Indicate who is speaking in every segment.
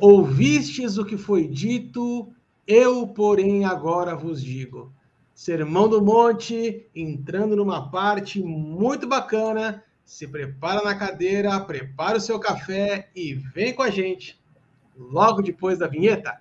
Speaker 1: Ouvistes o que foi dito, eu, porém, agora vos digo. Sermão do Monte, entrando numa parte muito bacana. Se prepara na cadeira, prepara o seu café e vem com a gente. Logo depois da vinheta.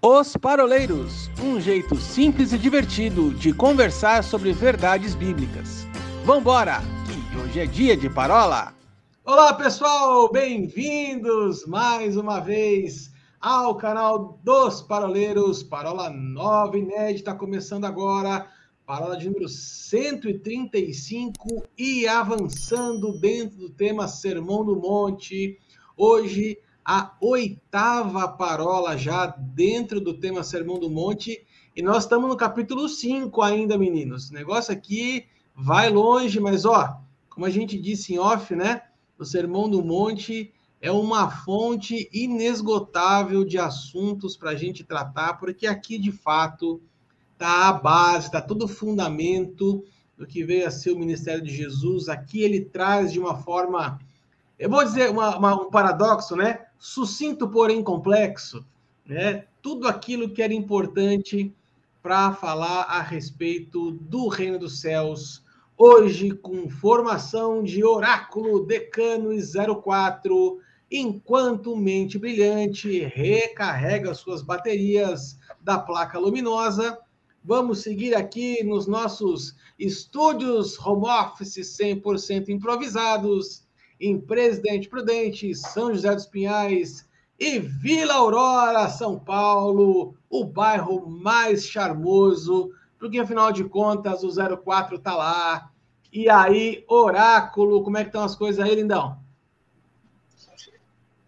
Speaker 2: Os Paroleiros um jeito simples e divertido de conversar sobre verdades bíblicas. Vambora, que hoje é dia de parola!
Speaker 1: Olá, pessoal! Bem-vindos mais uma vez ao canal dos Paroleiros. Parola nova, inédita, começando agora. Parola de número 135 e avançando dentro do tema Sermão do Monte. Hoje, a oitava parola já dentro do tema Sermão do Monte. E nós estamos no capítulo 5 ainda, meninos. O negócio aqui vai longe, mas ó, como a gente disse em off, né? O Sermão do Monte é uma fonte inesgotável de assuntos para a gente tratar, porque aqui de fato está a base, está todo o fundamento do que veio a ser o ministério de Jesus. Aqui ele traz de uma forma, eu vou dizer uma, uma, um paradoxo, né? Sucinto, porém complexo, né? Tudo aquilo que era importante para falar a respeito do reino dos céus Hoje, com formação de Oráculo Decano 04, enquanto Mente Brilhante recarrega suas baterias da placa luminosa, vamos seguir aqui nos nossos estúdios home office 100% improvisados em Presidente Prudente, São José dos Pinhais e Vila Aurora, São Paulo, o bairro mais charmoso porque afinal de contas o 04 tá lá. E aí, Oráculo, como é que estão as coisas aí, lindão?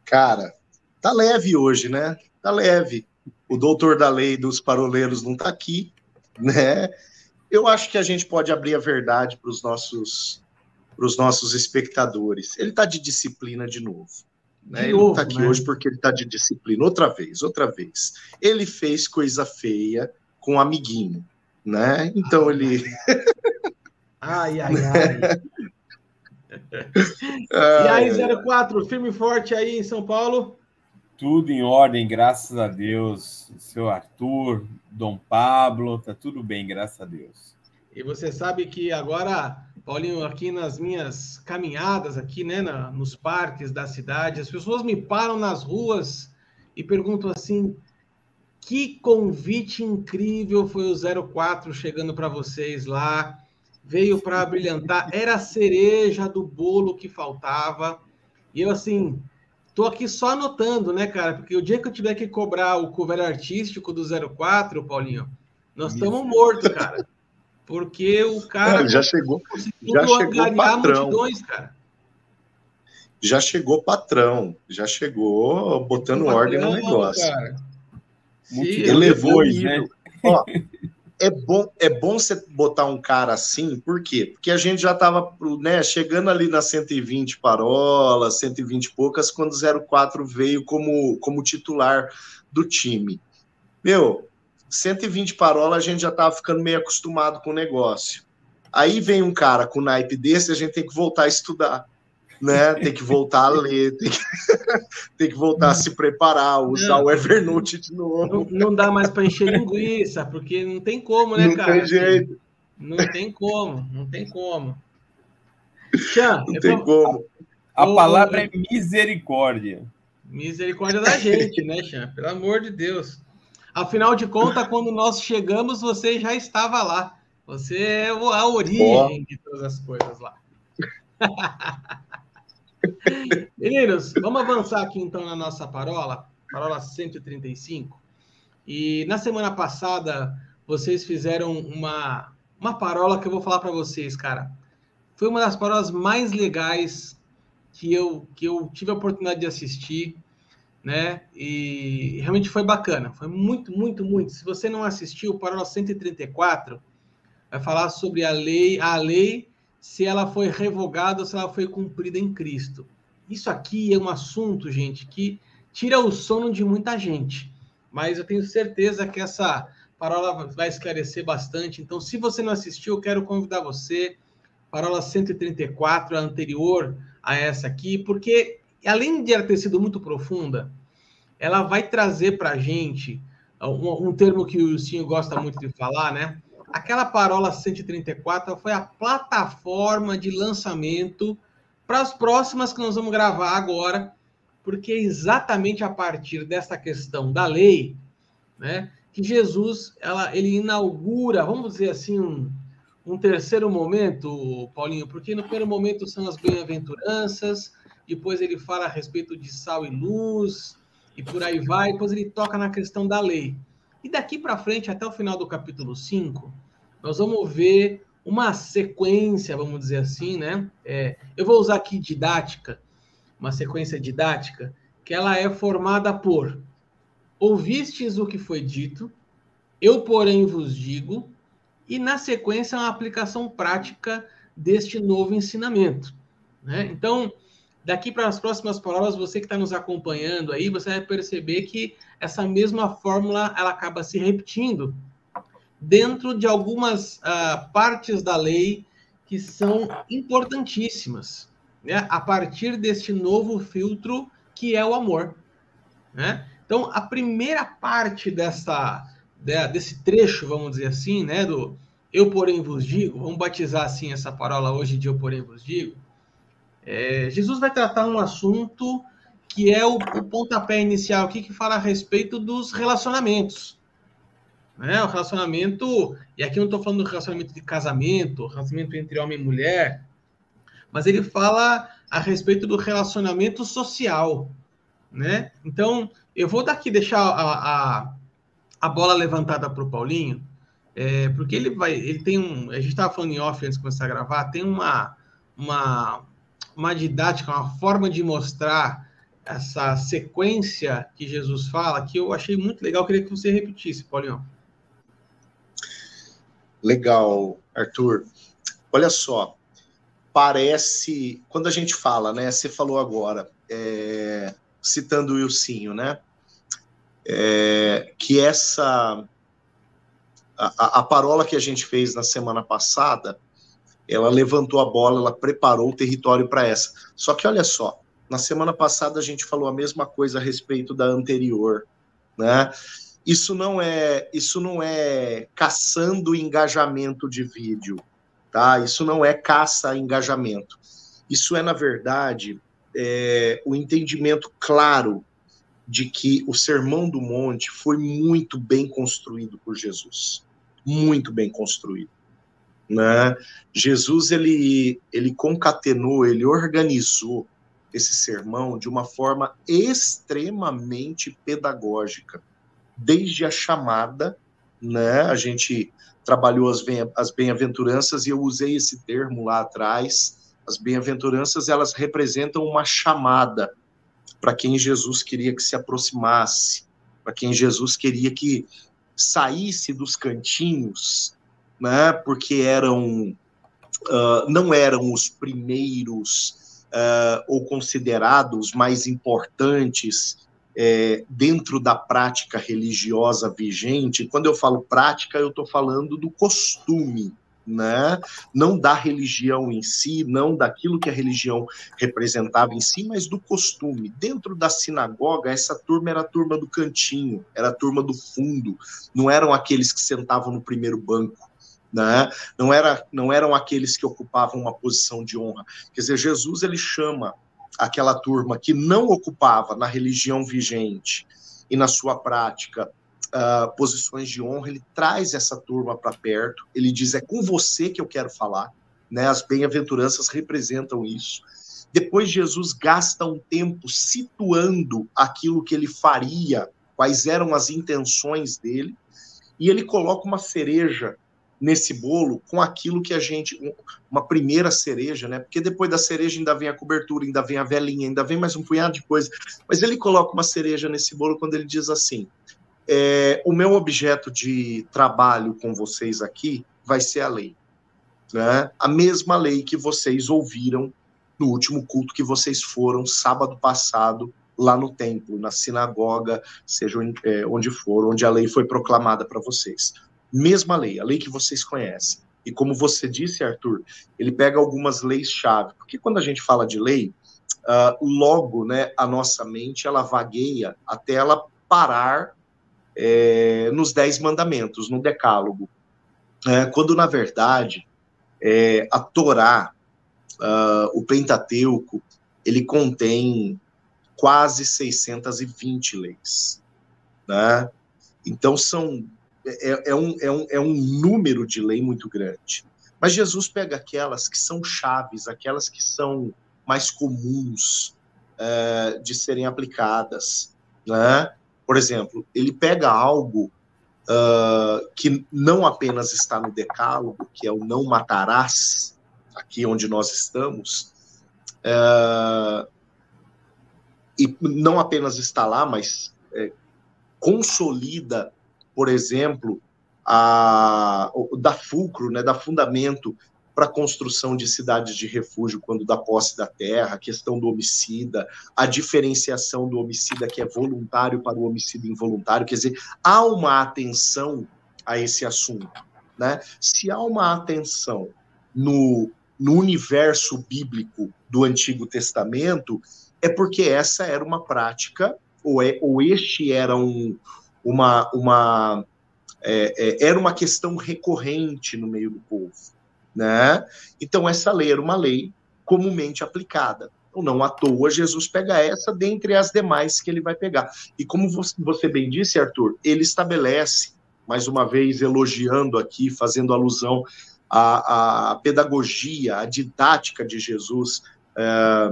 Speaker 3: Cara, tá leve hoje, né? Tá leve. O doutor da lei dos paroleiros não tá aqui, né? Eu acho que a gente pode abrir a verdade para os nossos para os nossos espectadores. Ele está de disciplina de novo. Né? De ele não está aqui né? hoje porque ele está de disciplina. Outra vez, outra vez. Ele fez coisa feia com um amiguinho né? Então ele.
Speaker 1: Ai, ai, ai. e aí, 04, firme e forte aí em São Paulo?
Speaker 4: Tudo em ordem, graças a Deus. Seu Arthur, Dom Pablo, tá tudo bem, graças a Deus.
Speaker 1: E você sabe que agora, Paulinho, aqui nas minhas caminhadas aqui, né, na, nos parques da cidade, as pessoas me param nas ruas e perguntam assim: que convite incrível foi o 04 chegando para vocês lá. Veio para brilhantar, era a cereja do bolo que faltava. E eu, assim, tô aqui só anotando, né, cara? Porque o dia que eu tiver que cobrar o cover artístico do 04, Paulinho, nós estamos mortos, cara. Porque o cara.
Speaker 3: Não, já chegou. Já chegou patrão. multidões, cara. Já chegou patrão. Já chegou botando patrão, ordem no negócio. Cara. Elevou. Né? Ó, é bom, é bom você botar um cara assim, por quê? Porque a gente já estava né, chegando ali nas 120 parolas, 120 e poucas, quando o 04 veio como, como titular do time. Meu, 120 parolas a gente já estava ficando meio acostumado com o negócio. Aí vem um cara com naipe desse, a gente tem que voltar a estudar né? Tem que voltar a ler, tem que, tem que voltar a se preparar, usar não, o Evernote de novo.
Speaker 1: Não, não dá mais para encher linguiça, porque não tem como, né,
Speaker 3: não
Speaker 1: cara?
Speaker 3: Não tem jeito.
Speaker 1: Não tem como, não tem como.
Speaker 3: Xan, não tem como.
Speaker 4: A palavra é misericórdia.
Speaker 1: Misericórdia da gente, né, Xan? Pelo amor de Deus. Afinal de contas, quando nós chegamos, você já estava lá. Você é a origem de todas as coisas lá. Meninos, vamos avançar aqui então na nossa parola, parola 135. E na semana passada, vocês fizeram uma, uma parola que eu vou falar para vocês, cara. Foi uma das parolas mais legais que eu, que eu tive a oportunidade de assistir, né? E realmente foi bacana. Foi muito, muito, muito. Se você não assistiu, parola 134 vai falar sobre a lei, a lei se ela foi revogada ou se ela foi cumprida em Cristo. Isso aqui é um assunto, gente, que tira o sono de muita gente. Mas eu tenho certeza que essa parola vai esclarecer bastante. Então, se você não assistiu, eu quero convidar você. Parola 134, a anterior a essa aqui, porque além de ela ter sido muito profunda, ela vai trazer para a gente um, um, termo que o Sinho gosta muito de falar, né? Aquela parola 134 foi a plataforma de lançamento para as próximas que nós vamos gravar agora, porque é exatamente a partir dessa questão da lei, né, que Jesus ela, ele inaugura, vamos dizer assim, um, um terceiro momento, Paulinho, porque no primeiro momento são as bem-aventuranças, depois ele fala a respeito de sal e luz, e por aí vai, depois ele toca na questão da lei. E daqui para frente, até o final do capítulo 5, nós vamos ver uma sequência, vamos dizer assim, né? É, eu vou usar aqui didática, uma sequência didática, que ela é formada por ouvistes o que foi dito, eu, porém, vos digo, e na sequência uma aplicação prática deste novo ensinamento. Né? Então, daqui para as próximas palavras, você que está nos acompanhando aí, você vai perceber que essa mesma fórmula ela acaba se repetindo dentro de algumas uh, partes da lei que são importantíssimas, né? a partir deste novo filtro que é o amor. Né? Então, a primeira parte dessa, desse trecho, vamos dizer assim, né, do eu porém vos digo, vamos batizar assim essa parola hoje de eu porém vos digo, é, Jesus vai tratar um assunto que é o, o pontapé inicial aqui, que fala a respeito dos relacionamentos. Né? O relacionamento, e aqui não estou falando do relacionamento de casamento, relacionamento entre homem e mulher, mas ele fala a respeito do relacionamento social, né? Então, eu vou daqui deixar a, a, a bola levantada para o Paulinho, é, porque ele vai, ele tem um, a gente estava falando em off antes de começar a gravar, tem uma, uma, uma didática, uma forma de mostrar essa sequência que Jesus fala, que eu achei muito legal, eu queria que você repetisse, Paulinho.
Speaker 3: Legal, Arthur. Olha só, parece. Quando a gente fala, né? Você falou agora, é, citando o Wilsinho, né? É, que essa. A, a parola que a gente fez na semana passada, ela levantou a bola, ela preparou o território para essa. Só que olha só, na semana passada a gente falou a mesma coisa a respeito da anterior, né? Isso não é, isso não é caçando engajamento de vídeo, tá? Isso não é caça engajamento. Isso é na verdade é, o entendimento claro de que o Sermão do Monte foi muito bem construído por Jesus, muito bem construído. Né? Jesus ele ele concatenou, ele organizou esse sermão de uma forma extremamente pedagógica desde a chamada, né? A gente trabalhou as, bem, as bem-aventuranças e eu usei esse termo lá atrás. As bem-aventuranças, elas representam uma chamada para quem Jesus queria que se aproximasse, para quem Jesus queria que saísse dos cantinhos, né? Porque eram uh, não eram os primeiros uh, ou considerados mais importantes é, dentro da prática religiosa vigente, quando eu falo prática, eu estou falando do costume, né? Não da religião em si, não daquilo que a religião representava em si, mas do costume. Dentro da sinagoga, essa turma era a turma do cantinho, era a turma do fundo, não eram aqueles que sentavam no primeiro banco. Né? Não, era, não eram aqueles que ocupavam uma posição de honra. Quer dizer, Jesus ele chama aquela turma que não ocupava na religião vigente e na sua prática uh, posições de honra, ele traz essa turma para perto, ele diz: é com você que eu quero falar. Né? As bem-aventuranças representam isso. Depois, Jesus gasta um tempo situando aquilo que ele faria, quais eram as intenções dele, e ele coloca uma cereja nesse bolo com aquilo que a gente. Uma primeira cereja, né? Porque depois da cereja ainda vem a cobertura, ainda vem a velinha, ainda vem mais um punhado de coisa. Mas ele coloca uma cereja nesse bolo quando ele diz assim: é, o meu objeto de trabalho com vocês aqui vai ser a lei. Né? A mesma lei que vocês ouviram no último culto que vocês foram sábado passado lá no templo, na sinagoga, seja é, onde for, onde a lei foi proclamada para vocês mesma lei, a lei que vocês conhecem. E como você disse, Arthur, ele pega algumas leis-chave. Porque quando a gente fala de lei, uh, logo, né, a nossa mente ela vagueia até ela parar é, nos dez mandamentos, no decálogo, é, quando na verdade é, a Torá, uh, o Pentateuco, ele contém quase 620 leis, né? Então são é, é, um, é, um, é um número de lei muito grande. Mas Jesus pega aquelas que são chaves, aquelas que são mais comuns é, de serem aplicadas. Né? Por exemplo, ele pega algo uh, que não apenas está no decálogo, que é o não matarás, aqui onde nós estamos, e não apenas está lá, mas é, consolida, por exemplo, a, da fulcro, né, da fundamento para a construção de cidades de refúgio quando dá posse da terra, a questão do homicida, a diferenciação do homicida que é voluntário para o homicida involuntário, quer dizer, há uma atenção a esse assunto, né? Se há uma atenção no, no universo bíblico do Antigo Testamento, é porque essa era uma prática, ou, é, ou este era um, uma, uma é, é, era uma questão recorrente no meio do povo né? Então essa lei era uma lei comumente aplicada. Então, não à toa Jesus pega essa dentre as demais que ele vai pegar. E como você bem disse, Arthur, ele estabelece, mais uma vez elogiando aqui, fazendo alusão à, à pedagogia, à didática de Jesus é,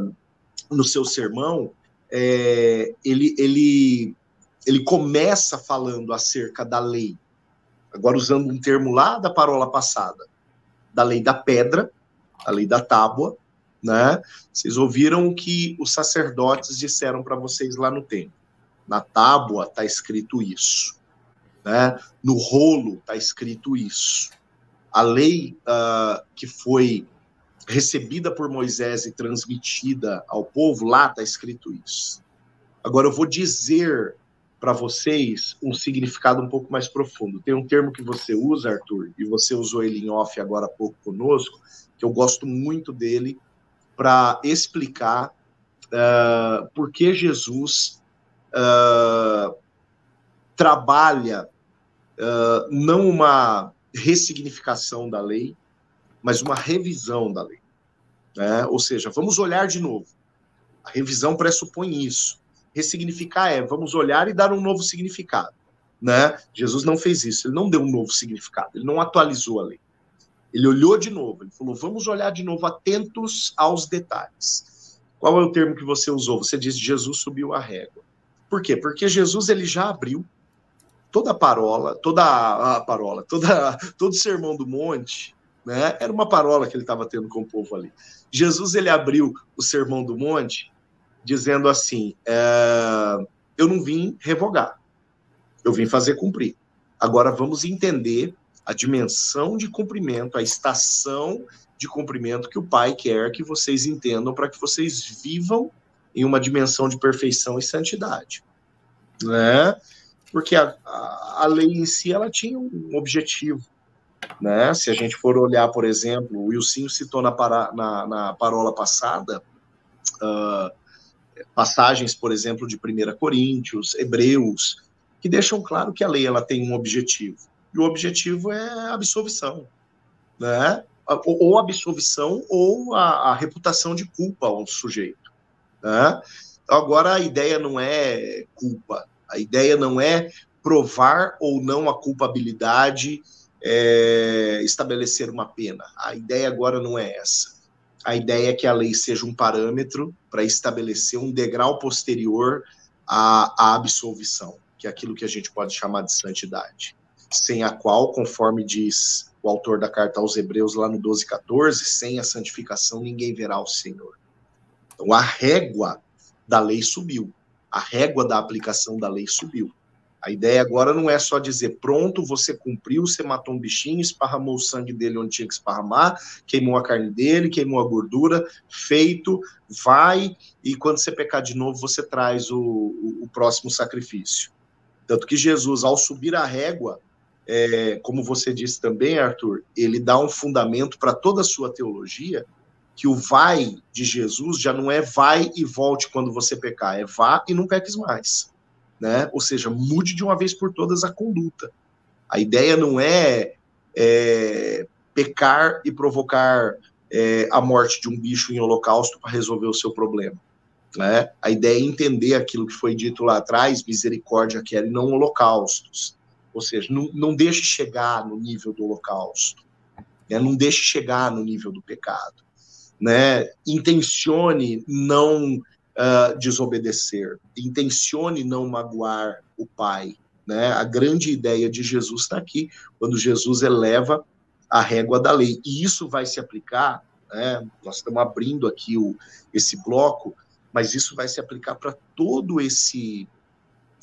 Speaker 3: no seu sermão, é, ele, ele, ele começa falando acerca da lei, agora usando um termo lá da parola passada, da lei da pedra, a lei da tábua, né? Vocês ouviram o que os sacerdotes disseram para vocês lá no templo. Na tábua está escrito isso, né? No rolo está escrito isso. A lei uh, que foi recebida por Moisés e transmitida ao povo, lá está escrito isso. Agora eu vou dizer para vocês um significado um pouco mais profundo. Tem um termo que você usa, Arthur, e você usou ele em off agora há pouco conosco, que eu gosto muito dele para explicar uh, por que Jesus uh, trabalha uh, não uma ressignificação da lei, mas uma revisão da lei. Né? Ou seja, vamos olhar de novo. A revisão pressupõe isso ressignificar é vamos olhar e dar um novo significado. Né? Jesus não fez isso, ele não deu um novo significado, ele não atualizou a lei. Ele olhou de novo, ele falou: vamos olhar de novo, atentos aos detalhes. Qual é o termo que você usou? Você diz Jesus subiu a régua. Por quê? Porque Jesus ele já abriu toda a parola, toda a parola, toda, todo o sermão do monte, né? Era uma parola que ele estava tendo com o povo ali. Jesus ele abriu o sermão do monte dizendo assim: é, eu não vim revogar, eu vim fazer cumprir. Agora vamos entender a dimensão de cumprimento, a estação de cumprimento que o Pai quer que vocês entendam para que vocês vivam em uma dimensão de perfeição e santidade, né? Porque a, a, a lei em si ela tinha um objetivo, né? Se a gente for olhar, por exemplo, o Wilson citou na, para, na, na parola passada, uh, passagens, por exemplo, de 1 Coríntios, Hebreus, que deixam claro que a lei ela tem um objetivo. E o objetivo é a absolvição, né? Ou absolvição ou a, a reputação de culpa ao sujeito. Né? Agora, a ideia não é culpa, a ideia não é provar ou não a culpabilidade, é, estabelecer uma pena. A ideia agora não é essa a ideia é que a lei seja um parâmetro para estabelecer um degrau posterior à, à absolvição, que é aquilo que a gente pode chamar de santidade, sem a qual, conforme diz o autor da carta aos Hebreus lá no 12:14, sem a santificação ninguém verá o Senhor. Então a régua da lei subiu, a régua da aplicação da lei subiu. A ideia agora não é só dizer, pronto, você cumpriu, você matou um bichinho, esparramou o sangue dele onde tinha que esparramar, queimou a carne dele, queimou a gordura, feito, vai, e quando você pecar de novo, você traz o, o, o próximo sacrifício. Tanto que Jesus, ao subir a régua, é, como você disse também, Arthur, ele dá um fundamento para toda a sua teologia, que o vai de Jesus já não é vai e volte quando você pecar, é vá e não peques mais. Né? Ou seja, mude de uma vez por todas a conduta. A ideia não é, é pecar e provocar é, a morte de um bicho em holocausto para resolver o seu problema. Né? A ideia é entender aquilo que foi dito lá atrás, misericórdia quer e não holocaustos. Ou seja, não, não deixe chegar no nível do holocausto. Né? Não deixe chegar no nível do pecado. Né? Intencione não uh, desobedecer. Intencione não magoar o Pai. Né? A grande ideia de Jesus está aqui, quando Jesus eleva a régua da lei. E isso vai se aplicar, né? nós estamos abrindo aqui o, esse bloco, mas isso vai se aplicar para todo esse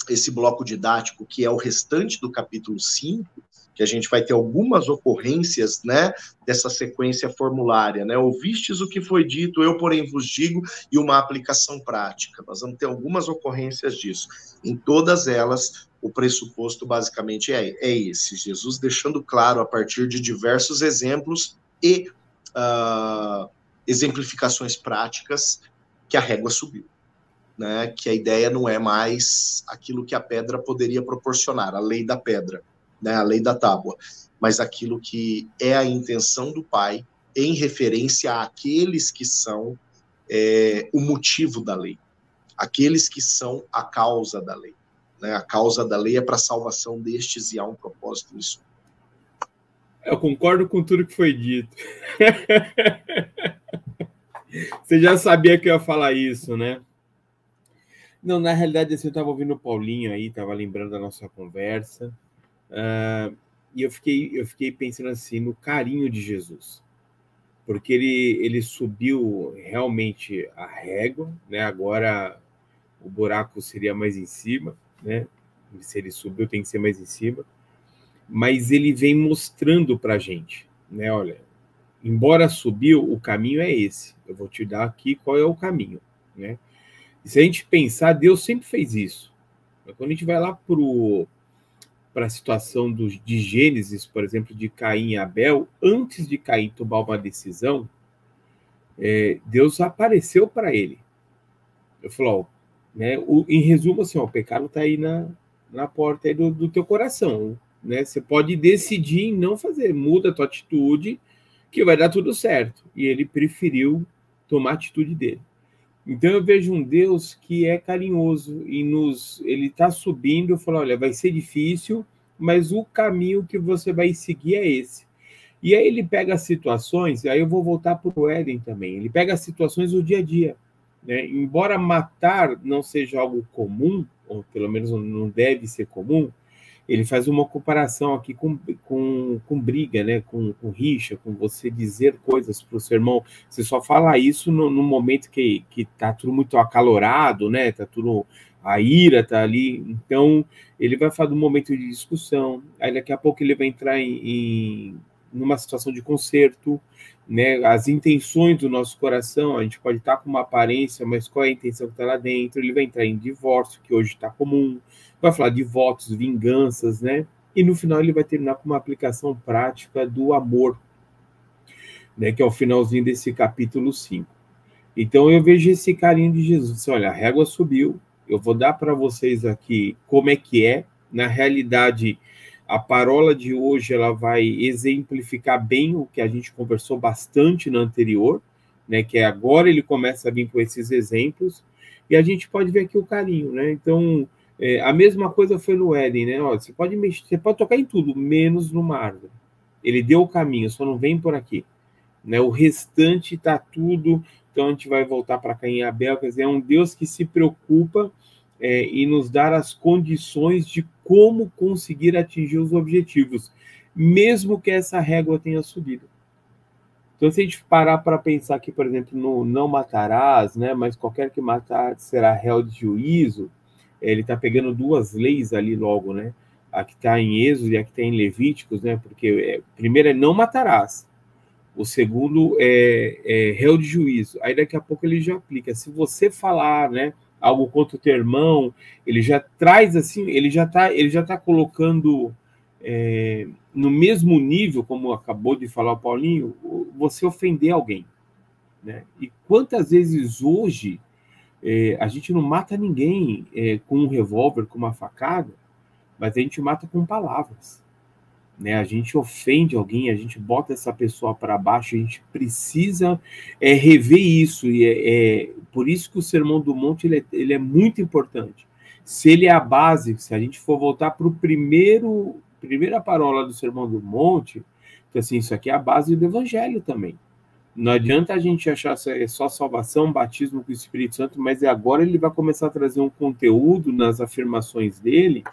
Speaker 3: esse bloco didático, que é o restante do capítulo 5, que a gente vai ter algumas ocorrências, né, dessa sequência formulária, né? Ouvistes o que foi dito, eu porém vos digo, e uma aplicação prática. Nós vamos ter algumas ocorrências disso. Em todas elas, o pressuposto basicamente é, é esse: Jesus deixando claro a partir de diversos exemplos e uh, exemplificações práticas que a régua subiu né, que a ideia não é mais aquilo que a pedra poderia proporcionar, a lei da pedra, né, a lei da tábua, mas aquilo que é a intenção do Pai em referência àqueles que são é, o motivo da lei, aqueles que são a causa da lei. Né? A causa da lei é para a salvação destes e há um propósito nisso.
Speaker 4: Eu concordo com tudo que foi dito. Você já sabia que eu ia falar isso, né? Não, na realidade, assim, eu estava ouvindo o Paulinho aí, estava lembrando da nossa conversa, uh, e eu fiquei, eu fiquei pensando assim no carinho de Jesus, porque ele, ele subiu realmente a régua, né? Agora o buraco seria mais em cima, né? Se ele subiu, tem que ser mais em cima, mas ele vem mostrando para gente, né? Olha, embora subiu, o caminho é esse. Eu vou te dar aqui qual é o caminho, né? E se a gente pensar, Deus sempre fez isso. Quando a gente vai lá para a situação do, de Gênesis, por exemplo, de Caim e Abel, antes de Caim tomar uma decisão, é, Deus apareceu para ele. Eu falou, né, o, em resumo, assim, ó, o pecado está aí na, na porta aí do, do teu coração. Né? Você pode decidir em não fazer, muda a tua atitude, que vai dar tudo certo. E ele preferiu tomar a atitude dele. Então eu vejo um Deus que é carinhoso e nos ele está subindo, fala, olha, vai ser difícil, mas o caminho que você vai seguir é esse. E aí ele pega situações, aí eu vou voltar para o Éden também. Ele pega situações do dia a dia. Né? Embora matar não seja algo comum, ou pelo menos não deve ser comum, ele faz uma comparação aqui com, com, com briga, né? Com, com rixa, com você dizer coisas para o seu irmão. Você só fala isso no, no momento que, que tá tudo muito acalorado, né? Tá tudo. A ira tá ali. Então, ele vai falar do momento de discussão. Aí daqui a pouco ele vai entrar em, em numa situação de conserto, né? As intenções do nosso coração, a gente pode estar com uma aparência, mas qual é a intenção que está lá dentro? Ele vai entrar em divórcio, que hoje está comum vai falar de votos, vinganças, né? E no final ele vai terminar com uma aplicação prática do amor, né? Que é o finalzinho desse capítulo 5. Então eu vejo esse carinho de Jesus. Olha, a régua subiu, eu vou dar para vocês aqui como é que é. Na realidade, a parola de hoje ela vai exemplificar bem o que a gente conversou bastante no anterior, né? Que é agora ele começa a vir com esses exemplos e a gente pode ver aqui o carinho, né? Então é, a mesma coisa foi no Éden, né? Ó, você pode mexer, você pode tocar em tudo, menos numa árvore. Ele deu o caminho, só não vem por aqui. Né? O restante está tudo. Então a gente vai voltar para cá em Abel, quer dizer, é um Deus que se preocupa é, em nos dar as condições de como conseguir atingir os objetivos, mesmo que essa régua tenha subido. Então, se a gente parar para pensar aqui, por exemplo, no não matarás, né, mas qualquer que matar será réu de juízo, ele está pegando duas leis ali logo, né? A que está em Êxodo e a que está em Levíticos, né? Porque é, primeiro é não matarás, o segundo é, é réu de juízo. Aí daqui a pouco ele já aplica. Se você falar, né? Algo contra o teu irmão, ele já traz assim, ele já está, ele já tá colocando é, no mesmo nível, como acabou de falar o Paulinho, você ofender alguém. Né? E quantas vezes hoje é, a gente não mata ninguém é, com um revólver, com uma facada, mas a gente mata com palavras. Né? A gente ofende alguém, a gente bota essa pessoa para baixo, a gente precisa é, rever isso. E é, é, por isso que o Sermão do Monte ele é, ele é muito importante. Se ele é a base, se a gente for voltar para o primeiro primeira parola do Sermão do Monte, que assim, isso aqui é a base do Evangelho também. Não adianta a gente achar é só salvação, batismo com o Espírito Santo, mas é agora ele vai começar a trazer um conteúdo nas afirmações dele,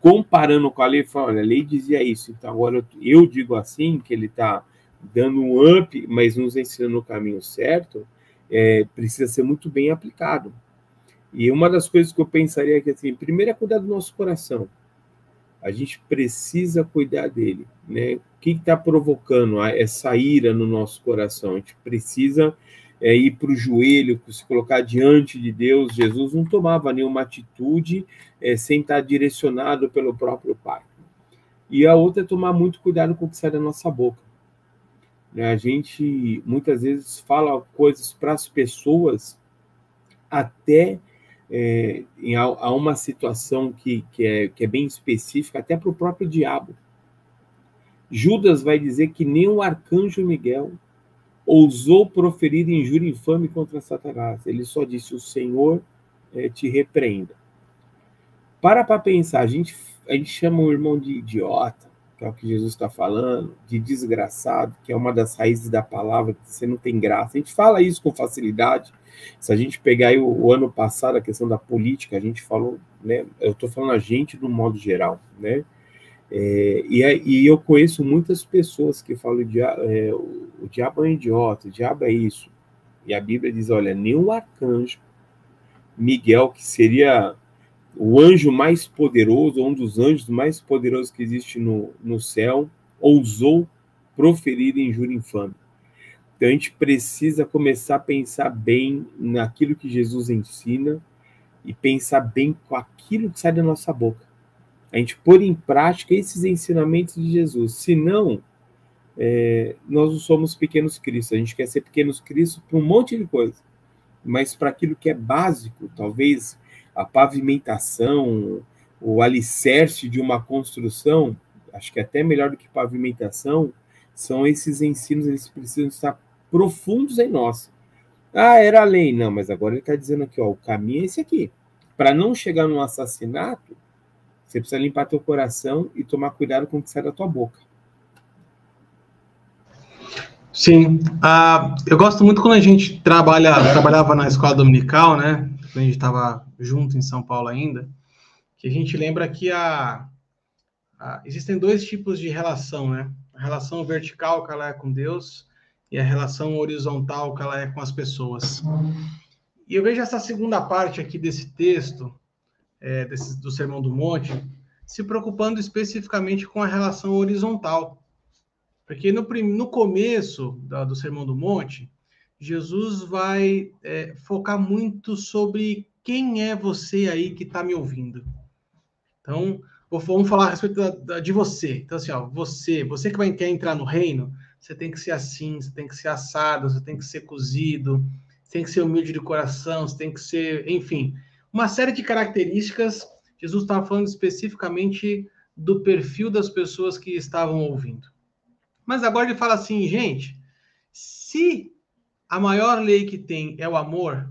Speaker 4: comparando com a lei. Fala, olha, a lei dizia isso, então agora eu digo assim, que ele está dando um up, mas nos ensinando o caminho certo, é, precisa ser muito bem aplicado. E uma das coisas que eu pensaria é que, assim, primeiro é cuidar do nosso coração. A gente precisa cuidar dele, né? O que está provocando essa ira no nosso coração? A gente precisa é, ir para o joelho, se colocar diante de Deus. Jesus não tomava nenhuma atitude é, sem estar direcionado pelo próprio Pai. E a outra é tomar muito cuidado com o que sai da nossa boca. Né? A gente muitas vezes fala coisas para as pessoas até é, em, a, uma situação que, que, é, que é bem específica, até para o próprio diabo. Judas vai dizer que nem o arcanjo Miguel ousou proferir injúria infame contra Satanás. Ele só disse: O Senhor é, te repreenda. Para para pensar, a gente, a gente chama o irmão de idiota, que é o que Jesus está falando, de desgraçado, que é uma das raízes da palavra, que você não tem graça. A gente fala isso com facilidade, se a gente pegar aí o, o ano passado, a questão da política, a gente falou, né? Eu estou falando a gente do modo geral, né? É, e, e, eu conheço muitas pessoas que falam de, é, o, o diabo é idiota, o diabo é isso. E a Bíblia diz: olha, nenhum arcanjo, Miguel, que seria o anjo mais poderoso, um dos anjos mais poderosos que existe no, no céu, ousou proferir injúria infame. Então a gente precisa começar a pensar bem naquilo que Jesus ensina e pensar bem com aquilo que sai da nossa boca. A gente pôr em prática esses ensinamentos de Jesus. Senão, é, nós não somos pequenos cristos. A gente quer ser pequenos cristos para um monte de coisa. Mas para aquilo que é básico, talvez a pavimentação, o alicerce de uma construção, acho que é até melhor do que pavimentação, são esses ensinos, eles precisam estar profundos em nós. Ah, era a lei. Não, mas agora ele está dizendo aqui, ó, o caminho é esse aqui. Para não chegar num assassinato, você precisa limpar teu coração e tomar cuidado com o que sai da tua boca.
Speaker 1: Sim. Uh, eu gosto muito quando a gente trabalha, trabalhava na escola dominical, né? Quando a gente estava junto em São Paulo ainda, que a gente lembra que a, a, existem dois tipos de relação, né? A relação vertical, que ela é com Deus, e a relação horizontal que ela é com as pessoas. E eu vejo essa segunda parte aqui desse texto, é, desse, do Sermão do Monte, se preocupando especificamente com a relação horizontal. Porque no, no começo da, do Sermão do Monte, Jesus vai é, focar muito sobre quem é você aí que está me ouvindo. Então, vamos falar a respeito da, da, de você. Então, assim, ó, você, você que vai quer entrar no reino, você tem que ser assim, você tem que ser assado, você tem que ser cozido, você tem que ser humilde de coração, você tem que ser, enfim, uma série de características. Jesus estava falando especificamente do perfil das pessoas que estavam ouvindo. Mas agora ele fala assim, gente, se a maior lei que tem é o amor,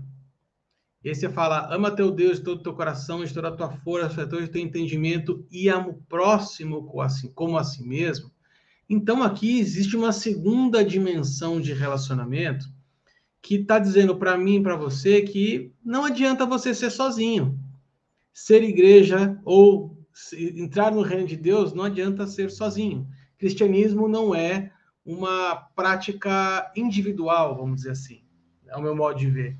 Speaker 1: e aí você fala, ama teu Deus de todo o teu coração, de toda a tua força, de todo o teu entendimento, e ama o próximo como a si mesmo, então aqui existe uma segunda dimensão de relacionamento que está dizendo para mim e para você que não adianta você ser sozinho. Ser igreja ou entrar no reino de Deus não adianta ser sozinho. Cristianismo não é uma prática individual, vamos dizer assim. É o meu modo de ver.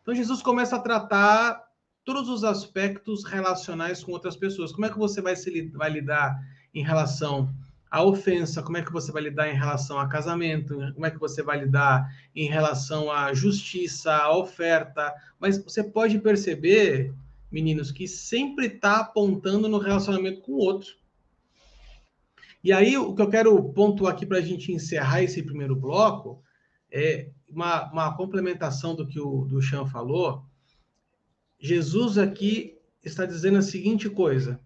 Speaker 1: Então Jesus começa a tratar todos os aspectos relacionais com outras pessoas. Como é que você vai se vai lidar em relação a ofensa, como é que você vai lidar em relação a casamento, como é que você vai lidar em relação à justiça, à oferta. Mas você pode perceber, meninos, que sempre está apontando no relacionamento com o outro. E aí, o que eu quero pontuar aqui para a gente encerrar esse primeiro bloco é uma, uma complementação do que o do Chan falou. Jesus aqui está dizendo a seguinte coisa: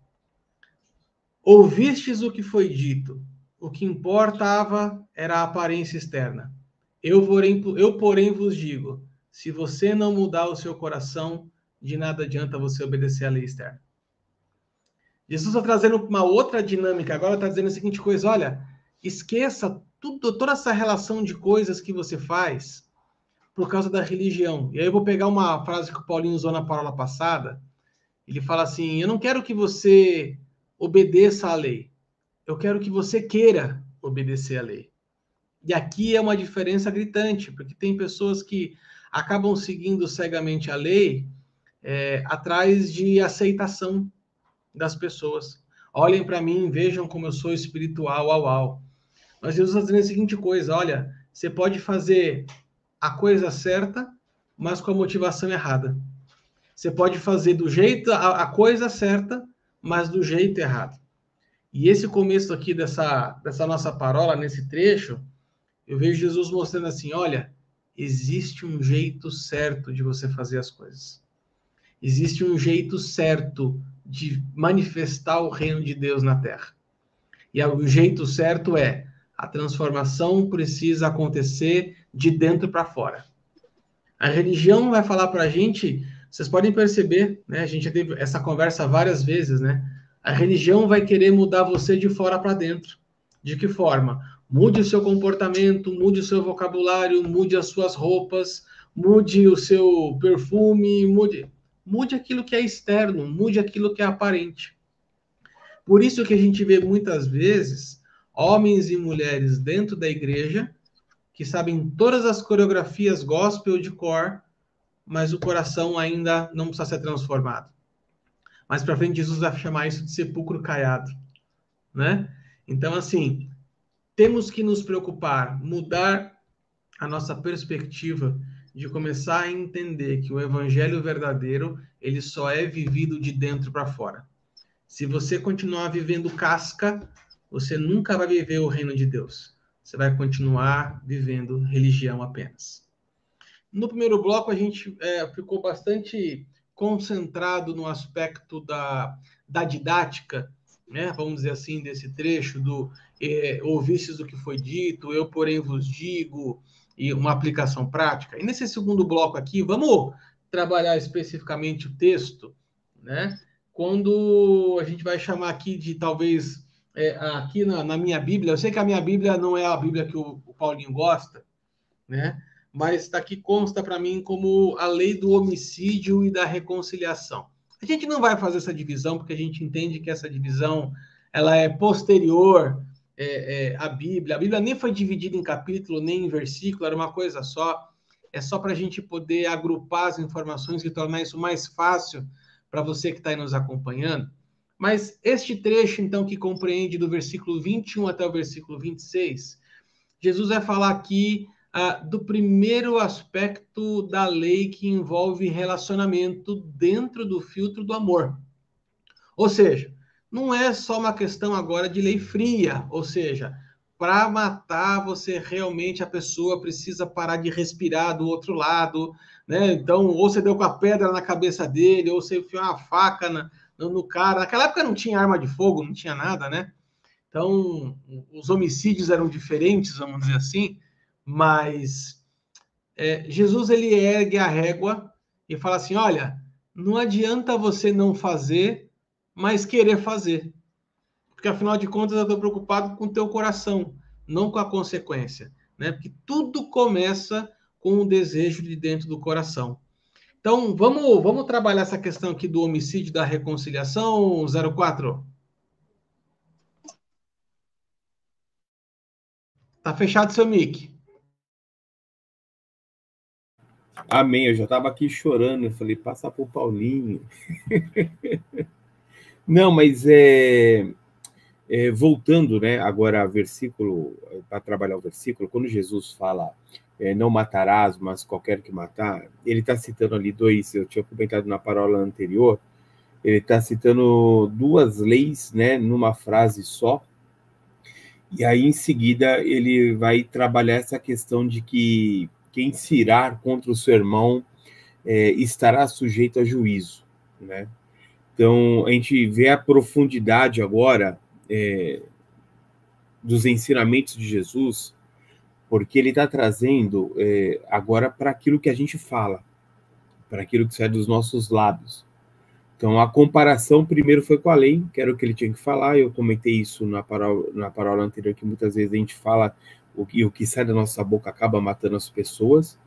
Speaker 1: Ouvistes o que foi dito, o que importava era a aparência externa. Eu porém, eu, porém, vos digo: se você não mudar o seu coração, de nada adianta você obedecer à lei externa. Jesus está trazendo uma outra dinâmica. Agora está dizendo a seguinte coisa: olha, esqueça tudo, toda essa relação de coisas que você faz por causa da religião. E aí eu vou pegar uma frase que o Paulinho usou na palavra passada. Ele fala assim: Eu não quero que você obedeça à lei. Eu quero que você queira obedecer à lei. E aqui é uma diferença gritante, porque tem pessoas que acabam seguindo cegamente a lei é, atrás de aceitação das pessoas. Olhem para mim, vejam como eu sou espiritual, au, au. Mas Jesus está dizendo a seguinte coisa: olha, você pode fazer a coisa certa, mas com a motivação errada. Você pode fazer do jeito a, a coisa certa, mas do jeito errado. E esse começo aqui dessa, dessa nossa parola, nesse trecho, eu vejo Jesus mostrando assim: olha, existe um jeito certo de você fazer as coisas. Existe um jeito certo de manifestar o reino de Deus na terra. E o jeito certo é a transformação precisa acontecer de dentro para fora. A religião vai falar para a gente, vocês podem perceber, né? A gente já teve essa conversa várias vezes, né? A religião vai querer mudar você de fora para dentro. De que forma? Mude o seu comportamento, mude o seu vocabulário, mude as suas roupas, mude o seu perfume, mude, mude aquilo que é externo, mude aquilo que é aparente. Por isso que a gente vê muitas vezes homens e mulheres dentro da igreja que sabem todas as coreografias gospel de cor, mas o coração ainda não precisa ser transformado. Mais para frente, Jesus vai chamar isso de sepulcro caiado, né? Então, assim, temos que nos preocupar, mudar a nossa perspectiva de começar a entender que o evangelho verdadeiro, ele só é vivido de dentro para fora. Se você continuar vivendo casca, você nunca vai viver o reino de Deus. Você vai continuar vivendo religião apenas. No primeiro bloco, a gente é, ficou bastante concentrado no aspecto da, da didática, né? vamos dizer assim, desse trecho do é, ouvistes do que foi dito, eu porém vos digo, e uma aplicação prática. E nesse segundo bloco aqui, vamos trabalhar especificamente o texto, né? Quando a gente vai chamar aqui de talvez é, aqui na, na, minha Bíblia, eu sei que a minha Bíblia não é a Bíblia que o, o Paulinho gosta, né? Mas aqui consta para mim como a lei do homicídio e da reconciliação. A gente não vai fazer essa divisão porque a gente entende que essa divisão ela é posterior é, é, à Bíblia. A Bíblia nem foi dividida em capítulo nem em versículo, era uma coisa só. É só para a gente poder agrupar as informações e tornar isso mais fácil para você que está aí nos acompanhando. Mas este trecho, então, que compreende do versículo 21 até o versículo 26, Jesus vai falar aqui ah, do primeiro aspecto da lei que envolve relacionamento dentro do filtro do amor. Ou seja, não é só uma questão agora de lei fria, ou seja, para matar você realmente a pessoa precisa parar de respirar do outro lado, né? Então, ou você deu com a pedra na cabeça dele, ou você enfiou uma faca na, no, no cara. Naquela época não tinha arma de fogo, não tinha nada, né? Então, os homicídios eram diferentes, vamos dizer assim, mas é, Jesus ele ergue a régua e fala assim: olha, não adianta você não fazer, mas querer fazer. Porque afinal de contas eu estou preocupado com o teu coração, não com a consequência. Né? Porque tudo começa com o desejo de dentro do coração. Então, vamos, vamos trabalhar essa questão aqui do homicídio da reconciliação, 04? Tá fechado seu mic.
Speaker 4: Amém. Eu já estava aqui chorando. Eu falei, passa por Paulinho. Não, mas é, é, voltando, né? Agora, versículo para trabalhar o versículo, quando Jesus fala é, não matarás, mas qualquer que matar, ele está citando ali dois, eu tinha comentado na parola anterior, ele está citando duas leis, né, numa frase só, E aí, em seguida, ele vai trabalhar essa questão de que quem se irar contra o seu irmão é, estará sujeito a juízo, né? Então, a gente vê a profundidade agora é, dos ensinamentos de Jesus, porque ele está trazendo é, agora para aquilo que a gente fala, para aquilo que sai dos nossos lábios. Então, a comparação primeiro foi com a lei, que era o que ele tinha que falar. Eu comentei isso na parábola, na parábola anterior, que muitas vezes a gente fala o que, o que sai da nossa boca acaba matando as pessoas,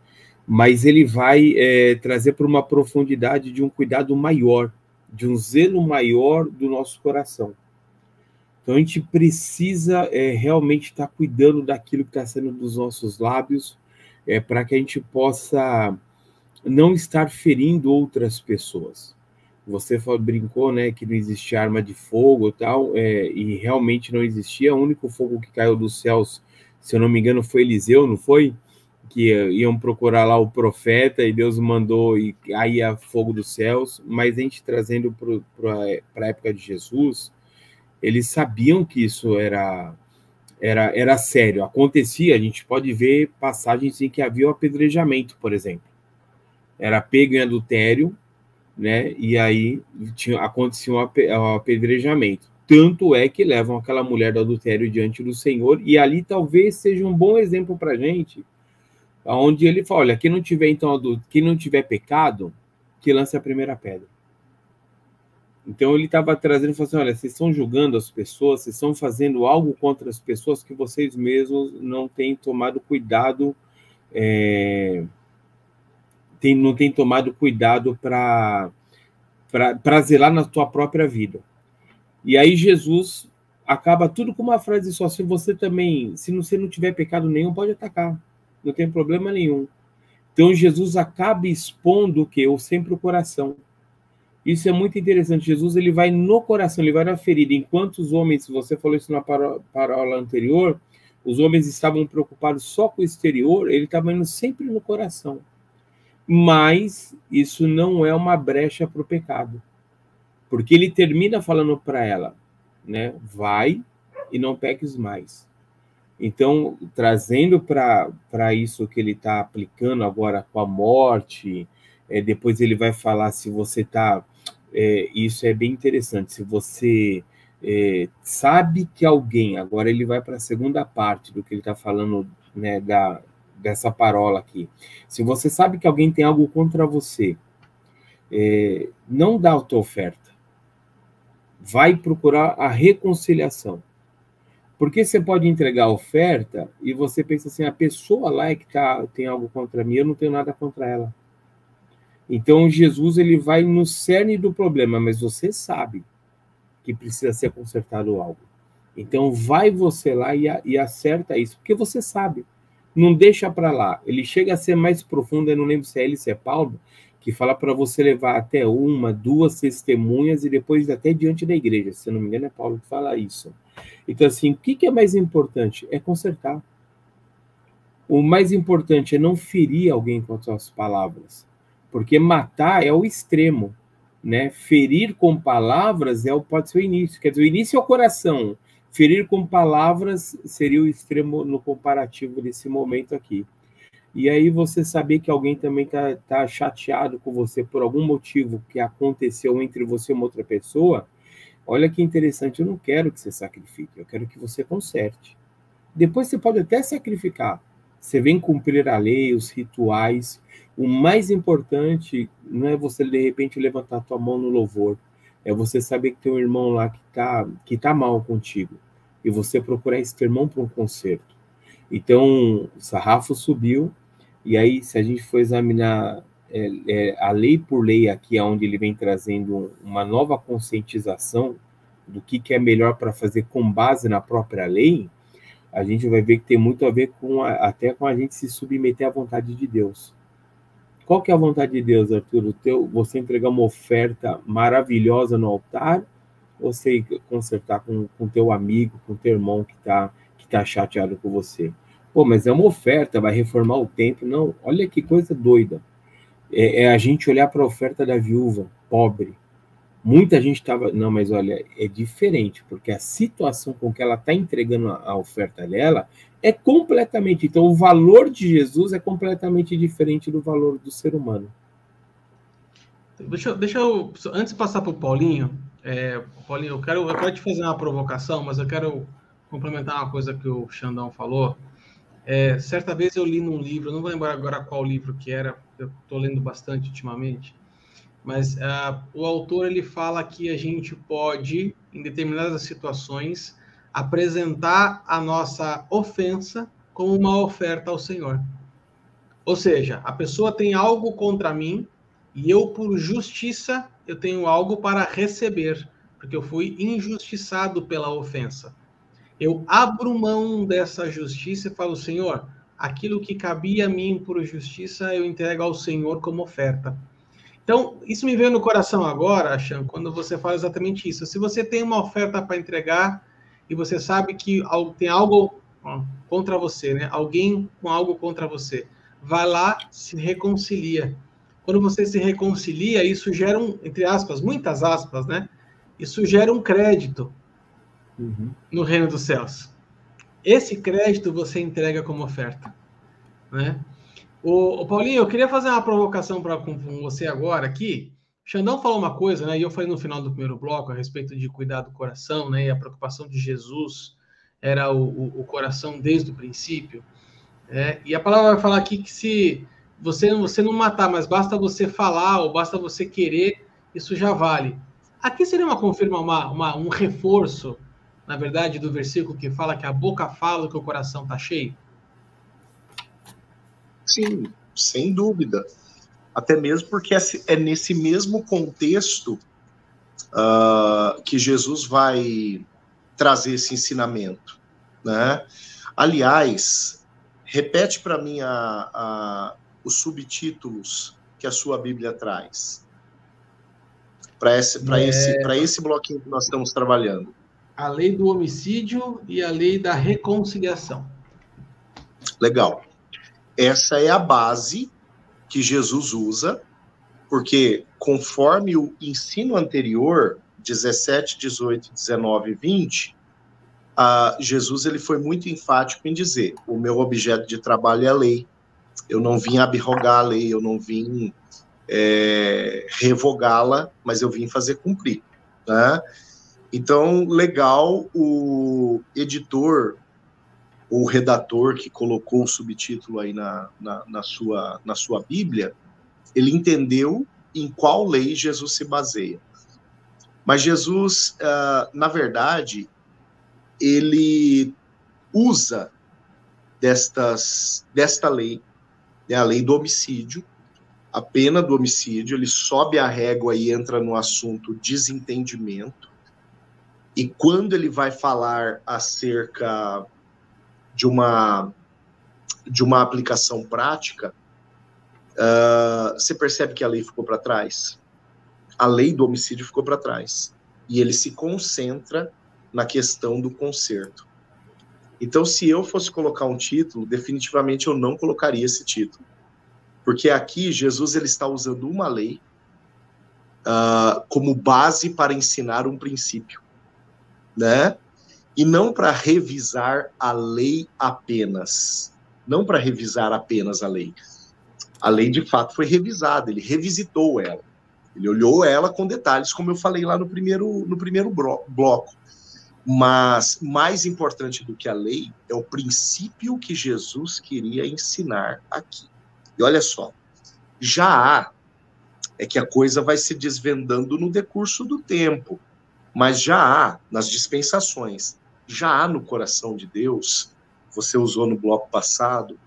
Speaker 4: mas ele vai é, trazer para uma profundidade de um cuidado maior, de um zelo maior do nosso coração. Então, a gente precisa é, realmente estar tá cuidando daquilo que está saindo dos nossos lábios, é, para que a gente possa não estar ferindo outras pessoas você brincou, né, que não existia arma de fogo e tal, é, e realmente não existia. O único fogo que caiu dos céus, se eu não me engano, foi Eliseu, não foi? Que iam procurar lá o profeta e Deus mandou e aí a fogo dos céus. Mas a gente trazendo para a época de Jesus, eles sabiam que isso era era, era sério, acontecia. A gente pode ver passagens em que havia o apedrejamento, por exemplo. Era pego em adultério, né? E aí tinha, acontecia um apedrejamento. Tanto é que levam aquela mulher do adultério diante do Senhor, e ali talvez seja um bom exemplo para a gente, onde ele fala: olha, quem não tiver então quem não tiver pecado, que lance a primeira pedra. Então ele estava trazendo, falando assim, olha, vocês estão julgando as pessoas, vocês estão fazendo algo contra as pessoas que vocês mesmos não têm tomado cuidado é, tem, não tem tomado cuidado para zelar na tua própria vida. E aí Jesus acaba tudo com uma frase só: se você também, se você não tiver pecado nenhum, pode atacar, não tem problema nenhum. Então Jesus acaba expondo o que? O sempre o coração. Isso é muito interessante. Jesus ele vai no coração, ele vai na ferida. Enquanto os homens, você falou isso na parola anterior, os homens estavam preocupados só com o exterior, ele estava indo sempre no coração mas isso não é uma brecha para o pecado. Porque ele termina falando para ela, né? Vai e não peques mais. Então, trazendo para isso que ele está aplicando agora com a morte, é, depois ele vai falar se você está. É, isso é bem interessante. Se você é, sabe que alguém, agora ele vai para a segunda parte do que ele está falando né, da, dessa parola aqui. Se você sabe que alguém tem algo contra você, é, não dá a tua oferta. Vai procurar a reconciliação. Porque você pode entregar oferta e você pensa assim, a pessoa lá é que tá, tem algo contra mim, eu não tenho nada contra ela. Então Jesus ele vai no cerne do problema, mas você sabe que precisa ser consertado algo. Então vai você lá e, e acerta isso, porque você sabe não deixa para lá. Ele chega a ser mais profundo, eu não lembro se é ele, se é Paulo, que fala para você levar até uma, duas testemunhas e depois até diante da igreja. Se não me engano, é Paulo que fala isso. Então, assim, o que, que é mais importante? É consertar. O mais importante é não ferir alguém com as suas palavras, porque matar é o extremo, né? Ferir com palavras é o pode ser o início. Quer dizer, o início é o coração, Ferir com palavras seria o extremo no comparativo desse momento aqui. E aí você saber que alguém também está tá chateado com você por algum motivo que aconteceu entre você e uma outra pessoa, olha que interessante, eu não quero que você sacrifique, eu quero que você conserte. Depois você pode até sacrificar. Você vem cumprir a lei, os rituais. O mais importante não é você, de repente, levantar a tua mão no louvor é você saber que tem um irmão lá que está que tá mal contigo e você procurar esse irmão para um conserto. Então, o sarrafo subiu, e aí, se a gente for examinar é, é, a lei por lei aqui, onde ele vem trazendo uma nova conscientização do que, que é melhor para fazer com base na própria lei, a gente vai ver que tem muito a ver com a, até com a gente se submeter à vontade de Deus. Qual que é a vontade de Deus, Arthur? Teu, você entregar uma oferta maravilhosa no altar ou você consertar com o teu amigo, com o teu irmão que está que tá chateado com você? Pô, mas é uma oferta, vai reformar o templo. Não, olha que coisa doida. É, é a gente olhar para a oferta da viúva, pobre, Muita gente estava, não, mas olha, é diferente, porque a situação com que ela está entregando a, a oferta dela é completamente. Então, o valor de Jesus é completamente diferente do valor do ser humano.
Speaker 1: Deixa, deixa eu, antes de passar para o Paulinho, é, Paulinho, eu quero, eu quero te fazer uma provocação, mas eu quero complementar uma coisa que o Xandão falou. É, certa vez eu li num livro, não vou lembrar agora qual livro que era, eu estou lendo bastante ultimamente, mas uh, o autor ele fala que a gente pode, em determinadas situações, apresentar a nossa ofensa como uma oferta ao Senhor. Ou seja, a pessoa tem algo contra mim e eu, por justiça, eu tenho algo para receber, porque eu fui injustiçado pela ofensa. Eu abro mão dessa justiça e falo, Senhor, aquilo que cabia a mim por justiça, eu entrego ao Senhor como oferta. Então, isso me veio no coração agora, Chan, quando você fala exatamente isso. Se você tem uma oferta para entregar e você sabe que tem algo contra você, né? Alguém com algo contra você, vai lá, se reconcilia. Quando você se reconcilia, isso gera um, entre aspas, muitas aspas, né? Isso gera um crédito uhum. no reino dos céus. Esse crédito você entrega como oferta, né? O, o Paulinho, eu queria fazer uma provocação para com você agora aqui. Xandão falou uma coisa, né? E eu falei no final do primeiro bloco a respeito de cuidar do coração, né? E a preocupação de Jesus era o, o, o coração desde o princípio. É, e a palavra vai falar aqui que se você, você não matar, mas basta você falar ou basta você querer, isso já vale. Aqui seria uma confirma, uma, uma, um reforço, na verdade, do versículo que fala que a boca fala que o coração está cheio?
Speaker 3: Sim, sem dúvida. Até mesmo porque é nesse mesmo contexto uh, que Jesus vai trazer esse ensinamento. Né? Aliás, repete para mim a, a, os subtítulos que a sua Bíblia traz. Para esse, é... esse, esse bloquinho que nós estamos trabalhando.
Speaker 1: A lei do homicídio e a lei da reconciliação.
Speaker 3: Legal. Essa é a base que Jesus usa, porque conforme o ensino anterior, 17, 18, 19 e 20, uh, Jesus ele foi muito enfático em dizer: o meu objeto de trabalho é a lei. Eu não vim abrogar a lei, eu não vim é, revogá-la, mas eu vim fazer cumprir. Né? Então, legal, o editor o redator que colocou o subtítulo aí na, na, na, sua, na sua Bíblia, ele entendeu em qual lei Jesus se baseia. Mas Jesus, uh, na verdade, ele usa destas, desta lei, né, a lei do homicídio, a pena do homicídio, ele sobe a régua e entra no assunto desentendimento. E quando ele vai falar acerca de uma de uma aplicação prática, uh, você percebe que a lei ficou para trás. A lei do homicídio ficou para trás. E ele se concentra na questão do conserto. Então, se eu fosse colocar um título, definitivamente eu não colocaria esse título. Porque aqui Jesus ele está usando uma lei uh, como base para ensinar um princípio. Né? e não para revisar a lei apenas. Não para revisar apenas a lei. A lei, de fato, foi revisada, ele revisitou ela. Ele olhou ela com detalhes, como eu falei lá no primeiro, no primeiro bloco. Mas mais importante do que a lei é o princípio que Jesus queria ensinar aqui. E olha só, já há, é que a coisa vai se desvendando no decurso do tempo, mas já há nas dispensações já há no coração de Deus, você usou no bloco passado,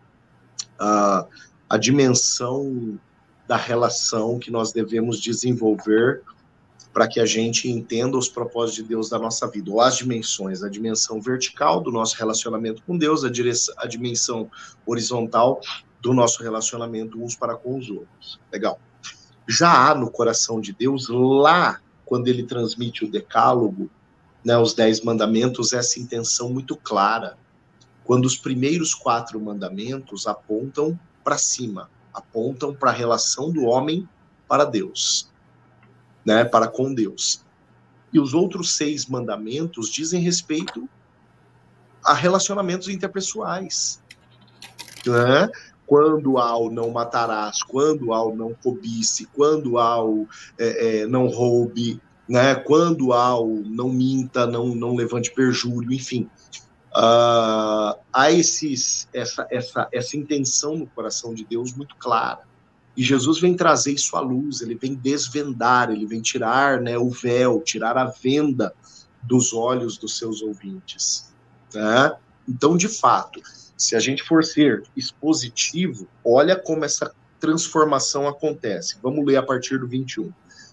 Speaker 3: a, a dimensão da relação que nós devemos desenvolver para que a gente entenda os propósitos de Deus da nossa vida, ou as dimensões, a dimensão vertical do nosso relacionamento com Deus, a, direção, a dimensão horizontal do nosso relacionamento uns para com os outros. Legal. Já há no coração de Deus, lá, quando ele transmite o decálogo, né, os dez mandamentos, essa intenção muito clara, quando os primeiros quatro mandamentos apontam para cima, apontam para a relação do homem para Deus. né, para com Deus. E os outros seis mandamentos dizem respeito a relacionamentos interpessoais. Né? Quando ao não matarás, quando ao não cobice, quando ao é, é, não roube, né? quando ao não minta, não, não levante perjúrio, enfim. Uh, há esses, essa, essa, essa intenção no coração de Deus muito clara. E Jesus vem trazer isso à luz, ele vem desvendar, ele vem tirar né, o véu, tirar a venda dos olhos dos seus ouvintes. Né? Então, de fato, se a gente for ser expositivo, olha como essa transformação acontece. Vamos ler a partir do 21.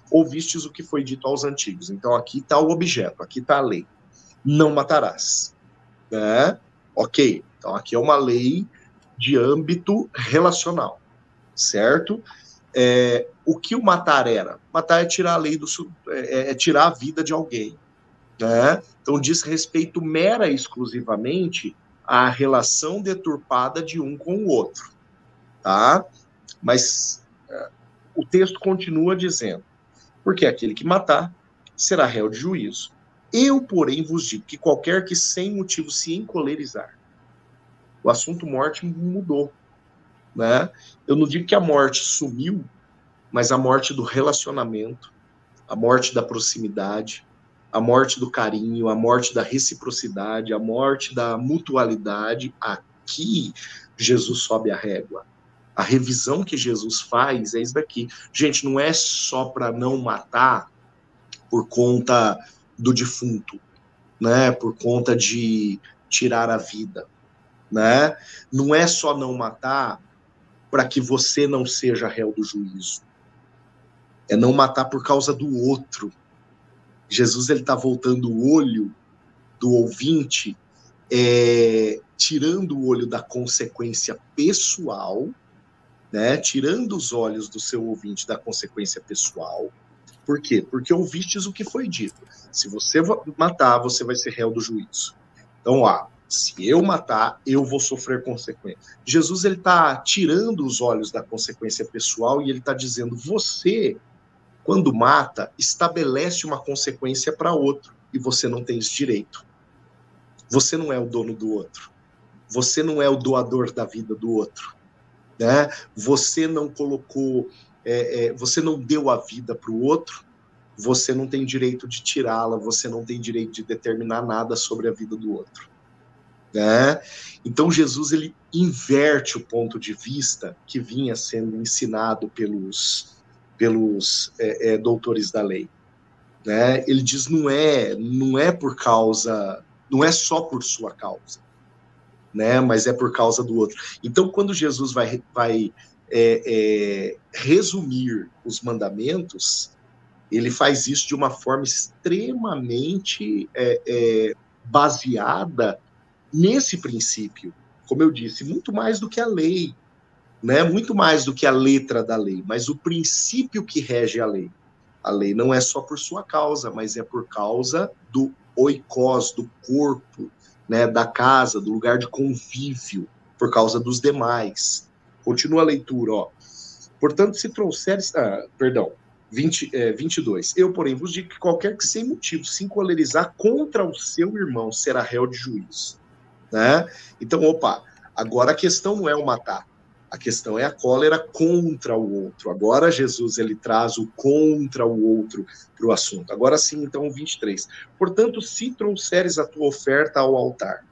Speaker 3: Ouvistes o que foi dito aos antigos. Então, aqui está o objeto, aqui está a lei. Não matarás. Né? Ok. Então, aqui é uma lei de âmbito relacional, certo? É, o que o matar era? Matar é tirar a lei do é, é tirar a vida de alguém. Né? Então, diz respeito mera e exclusivamente à relação deturpada de um com o outro. Tá? Mas é, o texto continua dizendo: porque aquele que matar será réu de juízo. Eu, porém, vos digo que qualquer que sem motivo se encolerizar, o assunto morte mudou. Né? Eu não digo que a morte sumiu, mas a morte do relacionamento, a morte da proximidade, a morte do carinho, a morte da reciprocidade, a morte da mutualidade, aqui Jesus sobe a régua. A revisão que Jesus faz é isso daqui. Gente, não é só para não matar por conta do defunto, né? Por conta de tirar a vida, né? Não é só não matar para que você não seja réu do juízo. É não matar por causa do outro, Jesus ele está voltando o olho do ouvinte, é, tirando o olho da consequência pessoal, né? Tirando os olhos do seu ouvinte da consequência pessoal. Por quê? Porque ouvistes o que foi dito. Se você matar, você vai ser réu do juízo. Então, ah, se eu matar, eu vou sofrer consequências. Jesus ele está tirando os olhos da consequência pessoal e ele está dizendo: você quando mata, estabelece uma consequência para outro e você não tem esse direito. Você não é o dono do outro. Você não é o doador da vida do outro. Né? Você não colocou, é, é, você não deu a vida para o outro. Você não tem direito de tirá-la. Você não tem direito de determinar nada sobre a vida do outro. Né? Então Jesus ele inverte o ponto de vista que vinha sendo ensinado pelos pelos é, é, doutores da lei. Né? Ele diz não é não é por causa não é só por sua causa, né? Mas é por causa do outro. Então quando Jesus vai vai é, é, resumir os mandamentos, ele faz isso de uma forma extremamente é, é, baseada nesse princípio, como eu disse, muito mais do que a lei, né? Muito mais do que a letra da lei, mas o princípio que rege a lei. A lei não é só por sua causa, mas é por causa do oikos, do corpo, né, da casa, do lugar de convívio, por causa dos demais. Continua a leitura, ó. Portanto, se trouxeres, ah, perdão, 20, é, 22. Eu, porém, vos digo que qualquer que sem motivo se encolerizar contra o seu irmão será réu de juízo. Né? Então, opa, agora a questão não é o matar. A questão é a cólera contra o outro. Agora Jesus ele traz o contra o outro para o assunto. Agora sim, então 23. Portanto, se trouxeres a tua oferta ao altar.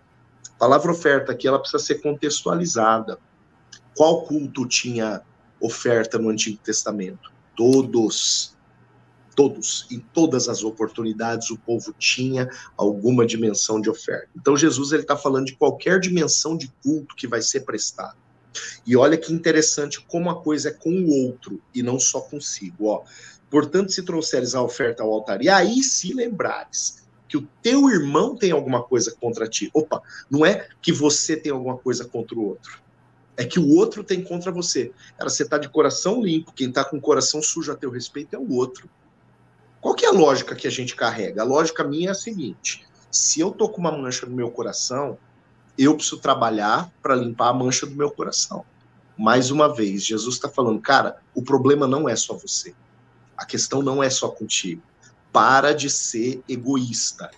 Speaker 3: A palavra oferta aqui ela precisa ser contextualizada. Qual culto tinha oferta no Antigo Testamento? Todos. Todos, em todas as oportunidades, o povo tinha alguma dimensão de oferta. Então, Jesus está falando de qualquer dimensão de culto que vai ser prestado. E olha que interessante como a coisa é com o outro e não só consigo. Ó. Portanto, se trouxeres a oferta ao altar, e aí se lembrares que o teu irmão tem alguma coisa contra ti. Opa, não é que você tem alguma coisa contra o outro. É que o outro tem contra você. Cara, você está de coração limpo, quem está com o coração sujo a teu respeito é o outro. Qual que é a lógica que a gente carrega? A lógica minha é a seguinte: se eu tô com uma mancha no meu coração, eu preciso trabalhar para limpar a mancha do meu coração. Mais uma vez, Jesus está falando, cara, o problema não é só você. A questão não é só contigo. Para de ser egoísta.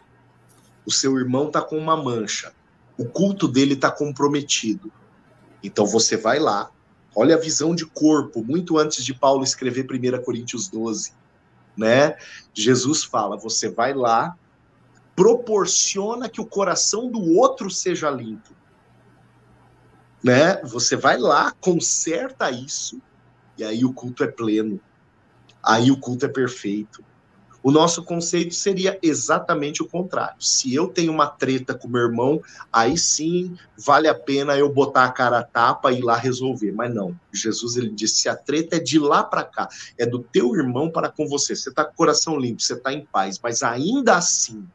Speaker 3: O seu irmão está com uma mancha. O culto dele está comprometido. Então você vai lá, olha a visão de corpo, muito antes de Paulo escrever 1 Coríntios 12. Né? Jesus fala: você vai lá, proporciona que o coração do outro seja limpo. Né? Você vai lá, conserta isso, e aí o culto é pleno. Aí o culto é perfeito. O nosso conceito seria exatamente o contrário. Se eu tenho uma treta com meu irmão, aí sim vale a pena eu botar a cara a tapa e ir lá resolver. Mas não. Jesus ele disse: se a treta é de lá para cá, é do teu irmão para com você. Você está com o coração limpo, você está em paz, mas ainda assim,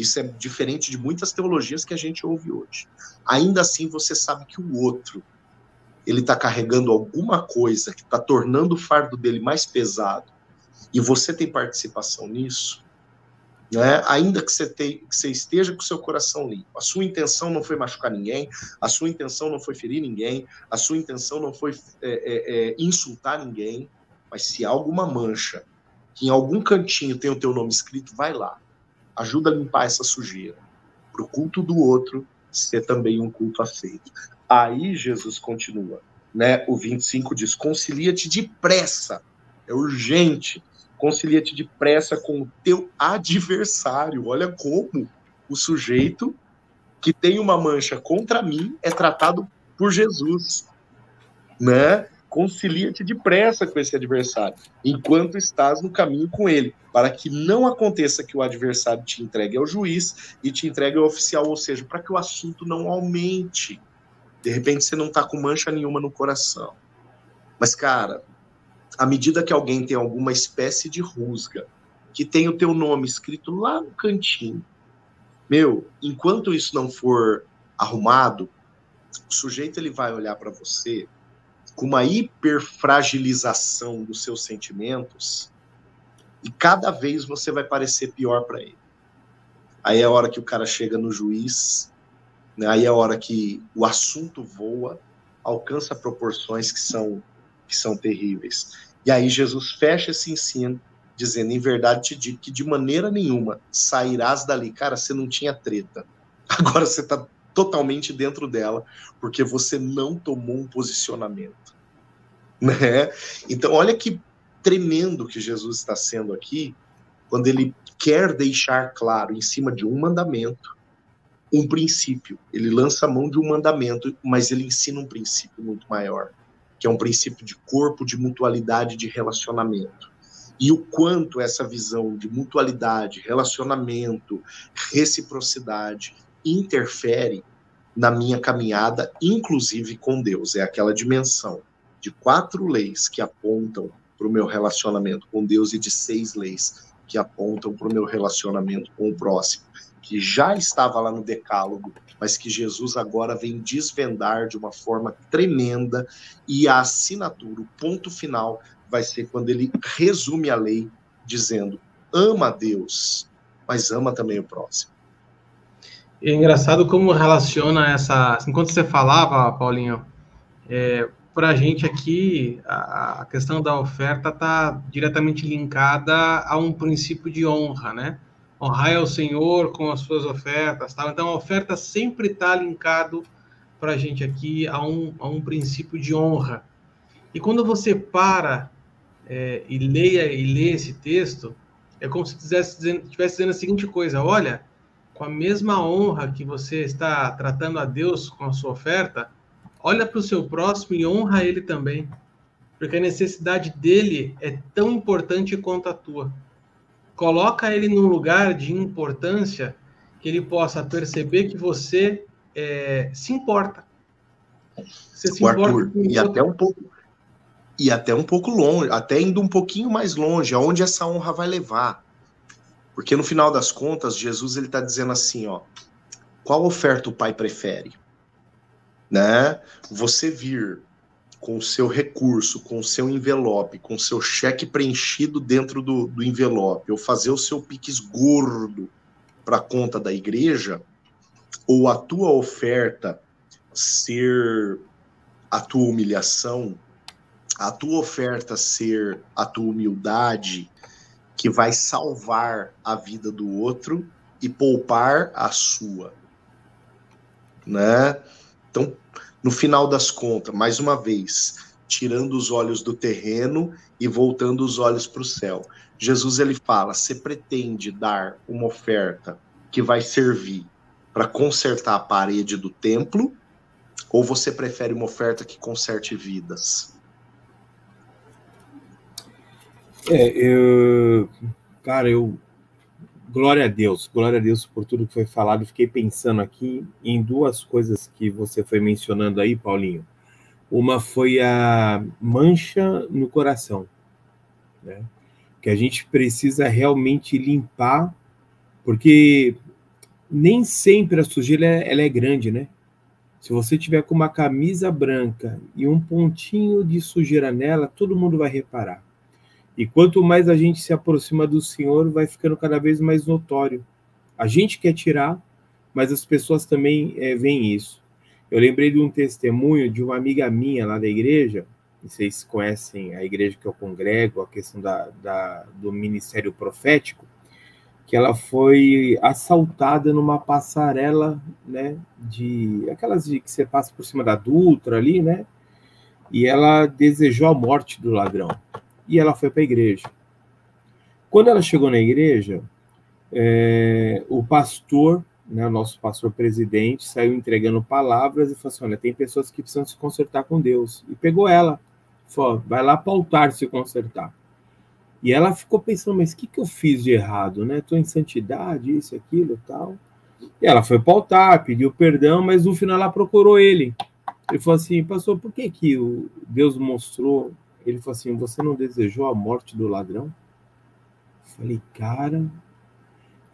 Speaker 3: isso é diferente de muitas teologias que a gente ouve hoje. Ainda assim, você sabe que o outro ele está carregando alguma coisa que está tornando o fardo dele mais pesado e você tem participação nisso, né? ainda que você, te, que você esteja com seu coração limpo, a sua intenção não foi machucar ninguém, a sua intenção não foi ferir ninguém, a sua intenção não foi é, é, é, insultar ninguém, mas se há alguma mancha, que em algum cantinho tem o teu nome escrito, vai lá, ajuda a limpar essa sujeira, para o culto do outro ser também um culto aceito. Aí Jesus continua, né? O 25 diz: concilia-te depressa, é urgente concilia-te depressa com o teu adversário. Olha como o sujeito que tem uma mancha contra mim é tratado por Jesus, né? Concilia-te depressa com esse adversário, enquanto estás no caminho com ele, para que não aconteça que o adversário te entregue ao juiz e te entregue ao oficial, ou seja, para que o assunto não aumente. De repente você não está com mancha nenhuma no coração. Mas, cara, à medida que alguém tem alguma espécie de rusga, que tem o teu nome escrito lá no cantinho, meu, enquanto isso não for arrumado, o sujeito ele vai olhar para você com uma hiperfragilização dos seus sentimentos e cada vez você vai parecer pior para ele. Aí é a hora que o cara chega no juiz, né? aí é a hora que o assunto voa, alcança proporções que são que são terríveis. E aí Jesus fecha esse ensino, dizendo: em verdade te digo que de maneira nenhuma sairás dali. Cara, você não tinha treta. Agora você está totalmente dentro dela, porque você não tomou um posicionamento. Né? Então, olha que tremendo que Jesus está sendo aqui, quando ele quer deixar claro, em cima de um mandamento, um princípio. Ele lança a mão de um mandamento, mas ele ensina um princípio muito maior que é um princípio de corpo, de mutualidade, de relacionamento. E o quanto essa visão de mutualidade, relacionamento, reciprocidade interfere na minha caminhada, inclusive com Deus. É aquela dimensão de quatro leis que apontam para o meu relacionamento com Deus e de seis leis que apontam para o meu relacionamento com o próximo, que já estava lá no Decálogo mas que Jesus agora vem desvendar de uma forma tremenda e a assinatura, o ponto final, vai ser quando ele resume a lei dizendo: ama a Deus, mas ama também o próximo.
Speaker 1: É engraçado como relaciona essa. Enquanto você falava, Paulinho, é, para a gente aqui, a, questão da oferta está diretamente linkada a um princípio de honra, né? honrai ao Senhor com as suas ofertas. Tá? Então, a oferta sempre está linkado para a gente aqui a um, a um princípio de honra. E quando você para é, e leia e lê esse texto, é como se estivesse dizendo, dizendo a seguinte coisa: olha, com a mesma honra que você está tratando a Deus com a sua oferta, olha para o seu próximo e honra ele também, porque a necessidade dele é tão importante quanto a tua coloca ele num lugar de importância que ele possa perceber que você é, se importa.
Speaker 3: Você se importa Arthur, e até um pouco e até um pouco longe, até indo um pouquinho mais longe, aonde essa honra vai levar. Porque no final das contas, Jesus ele está dizendo assim, ó, qual oferta o pai prefere? Né? Você vir com o seu recurso, com o seu envelope, com o seu cheque preenchido dentro do, do envelope, ou fazer o seu piques gordo para conta da igreja, ou a tua oferta ser a tua humilhação, a tua oferta ser a tua humildade que vai salvar a vida do outro e poupar a sua, né? Então, no final das contas, mais uma vez, tirando os olhos do terreno e voltando os olhos para o céu. Jesus ele fala: você pretende dar uma oferta que vai servir para consertar a parede do templo, ou você prefere uma oferta que conserte vidas?
Speaker 4: É, eu, cara, eu glória a Deus, glória a Deus por tudo que foi falado. Fiquei pensando aqui em duas coisas que você foi mencionando aí, Paulinho. Uma foi a mancha no coração, né? que a gente precisa realmente limpar, porque nem sempre a sujeira ela é grande, né? Se você tiver com uma camisa branca e um pontinho de sujeira nela, todo mundo vai reparar. E quanto mais a gente se aproxima do Senhor, vai ficando cada vez mais notório. A gente quer tirar, mas as pessoas também é, veem isso. Eu lembrei de um testemunho de uma amiga minha lá da igreja, vocês conhecem a igreja que eu congrego, a questão da, da, do ministério profético, que ela foi assaltada numa passarela, né, de aquelas de que você passa por cima da Dutra ali, né, e ela desejou a morte do ladrão. E ela foi para a igreja. Quando ela chegou na igreja, é, o pastor né, nosso pastor presidente, saiu entregando palavras e falou assim: olha, tem pessoas que precisam se consertar com Deus. E pegou ela, falou: vai lá altar se consertar. E ela ficou pensando: mas o que, que eu fiz de errado? Né? Estou em santidade, isso, aquilo tal. E ela foi altar, pediu perdão, mas no final ela procurou ele. Ele falou assim: pastor, por que, que Deus mostrou? Ele falou assim: você não desejou a morte do ladrão? Eu falei, cara,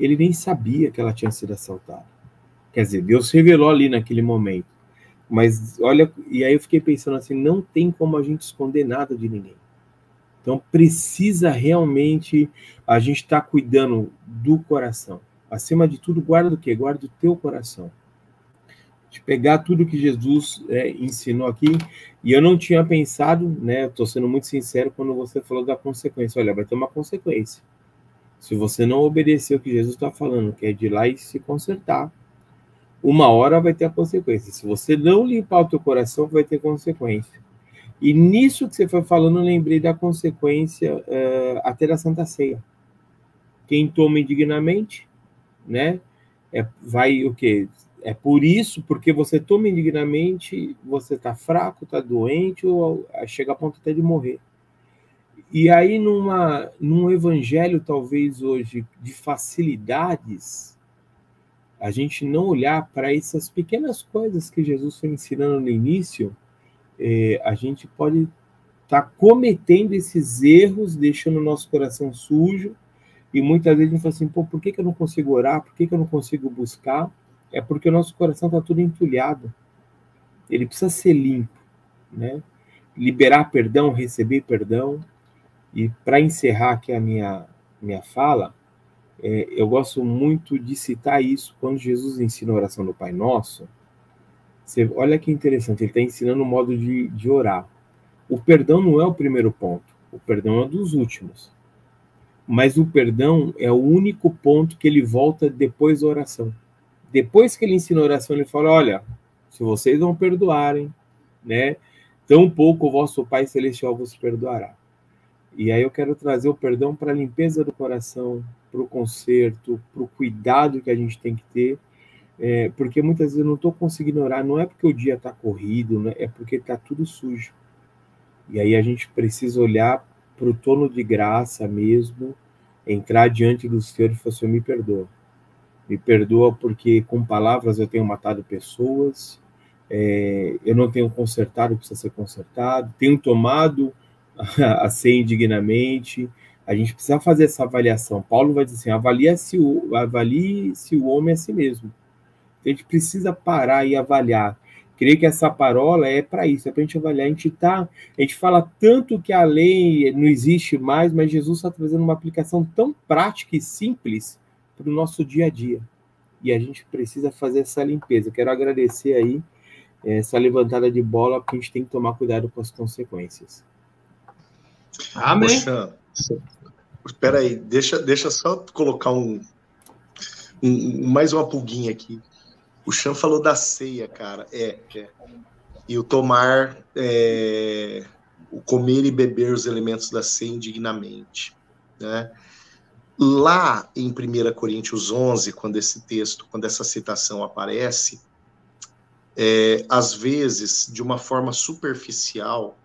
Speaker 4: ele nem sabia que ela tinha sido assaltada. Quer dizer, Deus revelou ali naquele momento. Mas olha, e aí eu fiquei pensando assim, não tem como a gente esconder nada de ninguém. Então precisa realmente a gente estar tá cuidando do coração. Acima de tudo, guarda o quê? Guarda o teu coração. De pegar tudo que Jesus é, ensinou aqui, e eu não tinha pensado, né? Estou sendo muito sincero quando você falou da consequência. Olha, vai ter uma consequência. Se você não obedecer o que Jesus está falando, que é de ir lá e se consertar, uma hora vai ter a consequência. Se você não limpar o teu coração, vai ter consequência. E nisso que você foi falando, eu lembrei da consequência uh, até da Santa Ceia. Quem toma indignamente, né, é, vai o quê? É por isso, porque você toma indignamente, você está fraco, está doente, ou chega a ponto até de morrer. E aí, numa, num evangelho, talvez hoje, de facilidades, a gente não olhar para essas pequenas coisas que Jesus foi ensinando no início, é, a gente pode estar tá cometendo esses erros, deixando o nosso coração sujo, e muitas vezes a gente fala assim, pô, por que, que eu não consigo orar? Por que, que eu não consigo buscar? É porque o nosso coração está tudo entulhado. Ele precisa ser limpo, né? Liberar perdão, receber perdão, e para encerrar aqui a minha, minha fala, é, eu gosto muito de citar isso quando Jesus ensina a oração do Pai Nosso. Você, olha que interessante, ele está ensinando o modo de, de orar. O perdão não é o primeiro ponto, o perdão é dos últimos. Mas o perdão é o único ponto que ele volta depois da oração. Depois que ele ensina a oração, ele fala: olha, se vocês não perdoarem, né, tão pouco o vosso Pai Celestial vos perdoará. E aí eu quero trazer o perdão para a limpeza do coração, para o conserto, para o cuidado que a gente tem que ter, é, porque muitas vezes eu não estou conseguindo orar, não é porque o dia está corrido, né, é porque está tudo sujo. E aí a gente precisa olhar para o tono de graça mesmo, entrar diante do Senhor e falar, Senhor, me perdoa. Me perdoa porque com palavras eu tenho matado pessoas, é, eu não tenho consertado o que precisa ser consertado, tenho tomado a ser indignamente. A gente precisa fazer essa avaliação. Paulo vai dizer assim: avalie se o, avalie se o homem é a si mesmo. A gente precisa parar e avaliar. Creio que essa parola é para isso, é para a gente avaliar. A gente tá, a gente fala tanto que a lei não existe mais, mas Jesus está trazendo uma aplicação tão prática e simples para o nosso dia a dia. E a gente precisa fazer essa limpeza. Quero agradecer aí essa levantada de bola, porque a gente tem que tomar cuidado com as consequências.
Speaker 3: Amém. Poxa, espera aí, deixa, deixa só colocar um, um, mais uma pulguinha aqui. O Chan falou da ceia, cara. É, é. E o tomar, é, o comer e beber os elementos da ceia indignamente, né? Lá em 1 Coríntios 11, quando esse texto, quando essa citação aparece, é, às vezes, de uma forma superficial,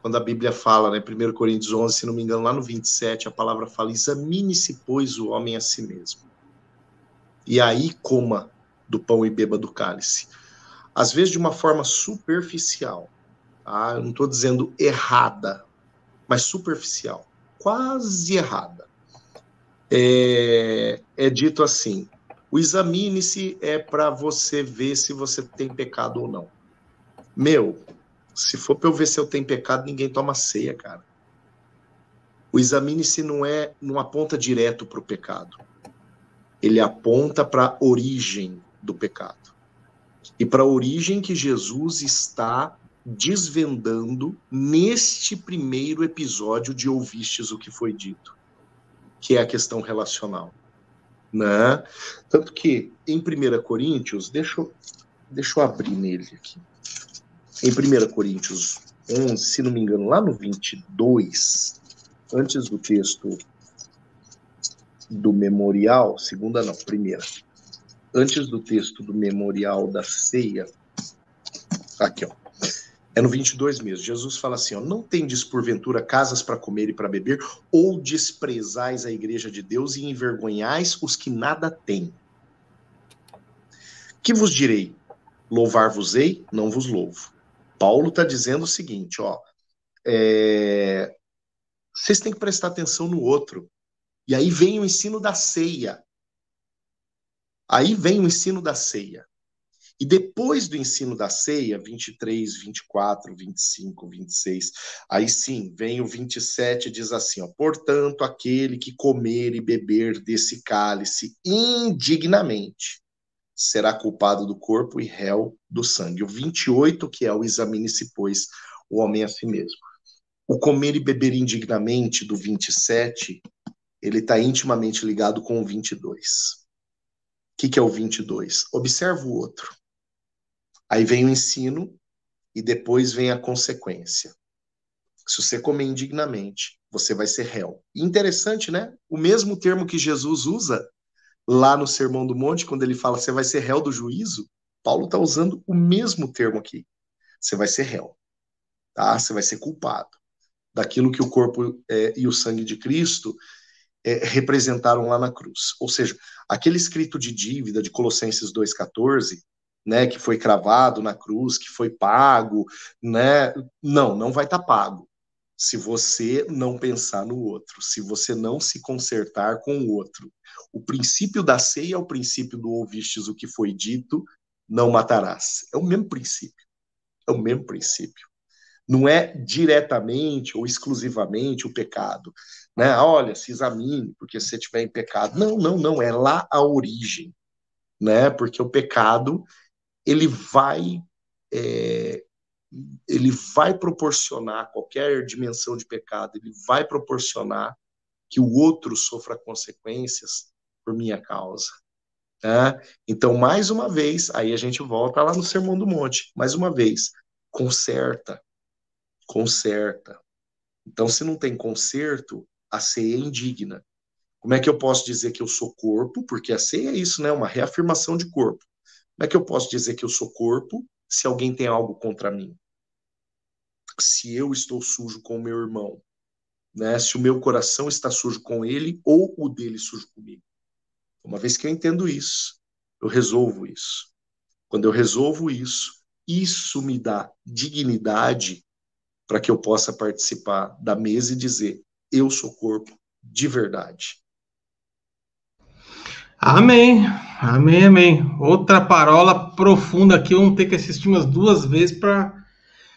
Speaker 3: quando a Bíblia fala, né, 1 Coríntios 11, se não me engano, lá no 27, a palavra fala: examine-se, pois, o homem a si mesmo. E aí coma do pão e beba do cálice. Às vezes, de uma forma superficial, tá? eu não estou dizendo errada, mas superficial, quase errada é, é dito assim: o examine-se é para você ver se você tem pecado ou não. Meu, se for para eu ver se eu tenho pecado, ninguém toma ceia, cara. O examine-se não é, não aponta direto para o pecado. Ele aponta para a origem do pecado. E para a origem que Jesus está desvendando neste primeiro episódio de Ouvistes o que foi dito que é a questão relacional. Né? Tanto que em 1 Coríntios, deixa eu, deixa eu abrir nele aqui. Em 1 Coríntios 11, se não me engano, lá no 22, antes do texto do memorial, segunda não, primeira, antes do texto do memorial da ceia, aqui ó, é no 22 mesmo. Jesus fala assim: ó, não tendes porventura casas para comer e para beber, ou desprezais a igreja de Deus e envergonhais os que nada têm. Que vos direi? Louvar-vos-ei, não vos louvo. Paulo está dizendo o seguinte: ó, é... vocês têm que prestar atenção no outro. E aí vem o ensino da ceia. Aí vem o ensino da ceia. E depois do ensino da ceia, 23, 24, 25, 26, aí sim, vem o 27 e diz assim, ó, portanto, aquele que comer e beber desse cálice indignamente será culpado do corpo e réu do sangue. O 28, que é o examine-se, pois, o homem a si mesmo. O comer e beber indignamente do 27, ele está intimamente ligado com o 22. O que, que é o 22? Observa o outro. Aí vem o ensino e depois vem a consequência. Se você comer indignamente, você vai ser réu. interessante, né? O mesmo termo que Jesus usa lá no Sermão do Monte, quando ele fala você vai ser réu do juízo, Paulo está usando o mesmo termo aqui. Você vai ser réu, tá? Você vai ser culpado daquilo que o corpo é, e o sangue de Cristo é, representaram lá na cruz. Ou seja, aquele escrito de dívida de Colossenses 2,14 né, que foi cravado na cruz, que foi pago, né? Não, não vai estar tá pago. Se você não pensar no outro, se você não se consertar com o outro. O princípio da ceia é o princípio do ouvistes o que foi dito, não matarás. É o mesmo princípio. É o mesmo princípio. Não é diretamente ou exclusivamente o pecado. Né? Olha, se examine, porque se você estiver em pecado. Não, não, não. É lá a origem. Né? Porque o pecado ele vai é, ele vai proporcionar qualquer dimensão de pecado, ele vai proporcionar que o outro sofra consequências por minha causa. Né? Então, mais uma vez, aí a gente volta lá no Sermão do Monte, mais uma vez, conserta, conserta. Então, se não tem conserto, a ceia é indigna. Como é que eu posso dizer que eu sou corpo? Porque a ceia é isso, né? Uma reafirmação de corpo. Como é que eu posso dizer que eu sou corpo se alguém tem algo contra mim? Se eu estou sujo com o meu irmão, né? Se o meu coração está sujo com ele ou o dele sujo comigo. Uma vez que eu entendo isso, eu resolvo isso. Quando eu resolvo isso, isso me dá dignidade para que eu possa participar da mesa e dizer: eu sou corpo de verdade.
Speaker 1: Amém, amém, amém. Outra parola profunda aqui, vamos ter que assistir umas duas vezes para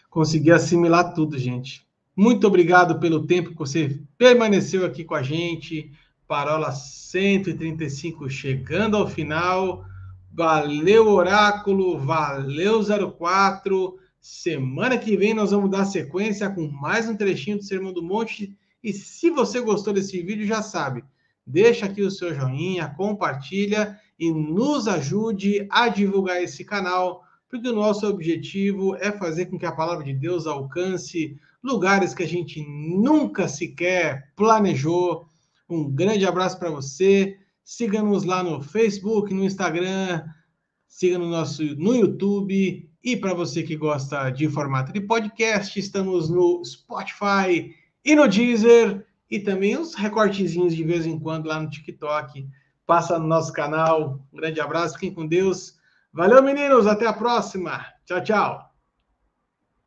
Speaker 1: conseguir assimilar tudo, gente. Muito obrigado pelo tempo que você permaneceu aqui com a gente. Parola 135 chegando ao final. Valeu, Oráculo. Valeu, 04. Semana que vem nós vamos dar sequência com mais um trechinho do Sermão do Monte. E se você gostou desse vídeo, já sabe, deixa aqui o seu joinha, compartilha e nos ajude a divulgar esse canal, porque o nosso objetivo é fazer com que a palavra de Deus alcance lugares que a gente nunca sequer planejou. Um grande abraço para você. Siga-nos lá no Facebook, no Instagram, siga no nosso no YouTube e para você que gosta de formato de podcast, estamos no Spotify e no Deezer e também uns recortezinhos de vez em quando lá no TikTok. Passa no nosso canal. Um grande abraço, fiquem com Deus. Valeu, meninos, até a próxima. Tchau, tchau.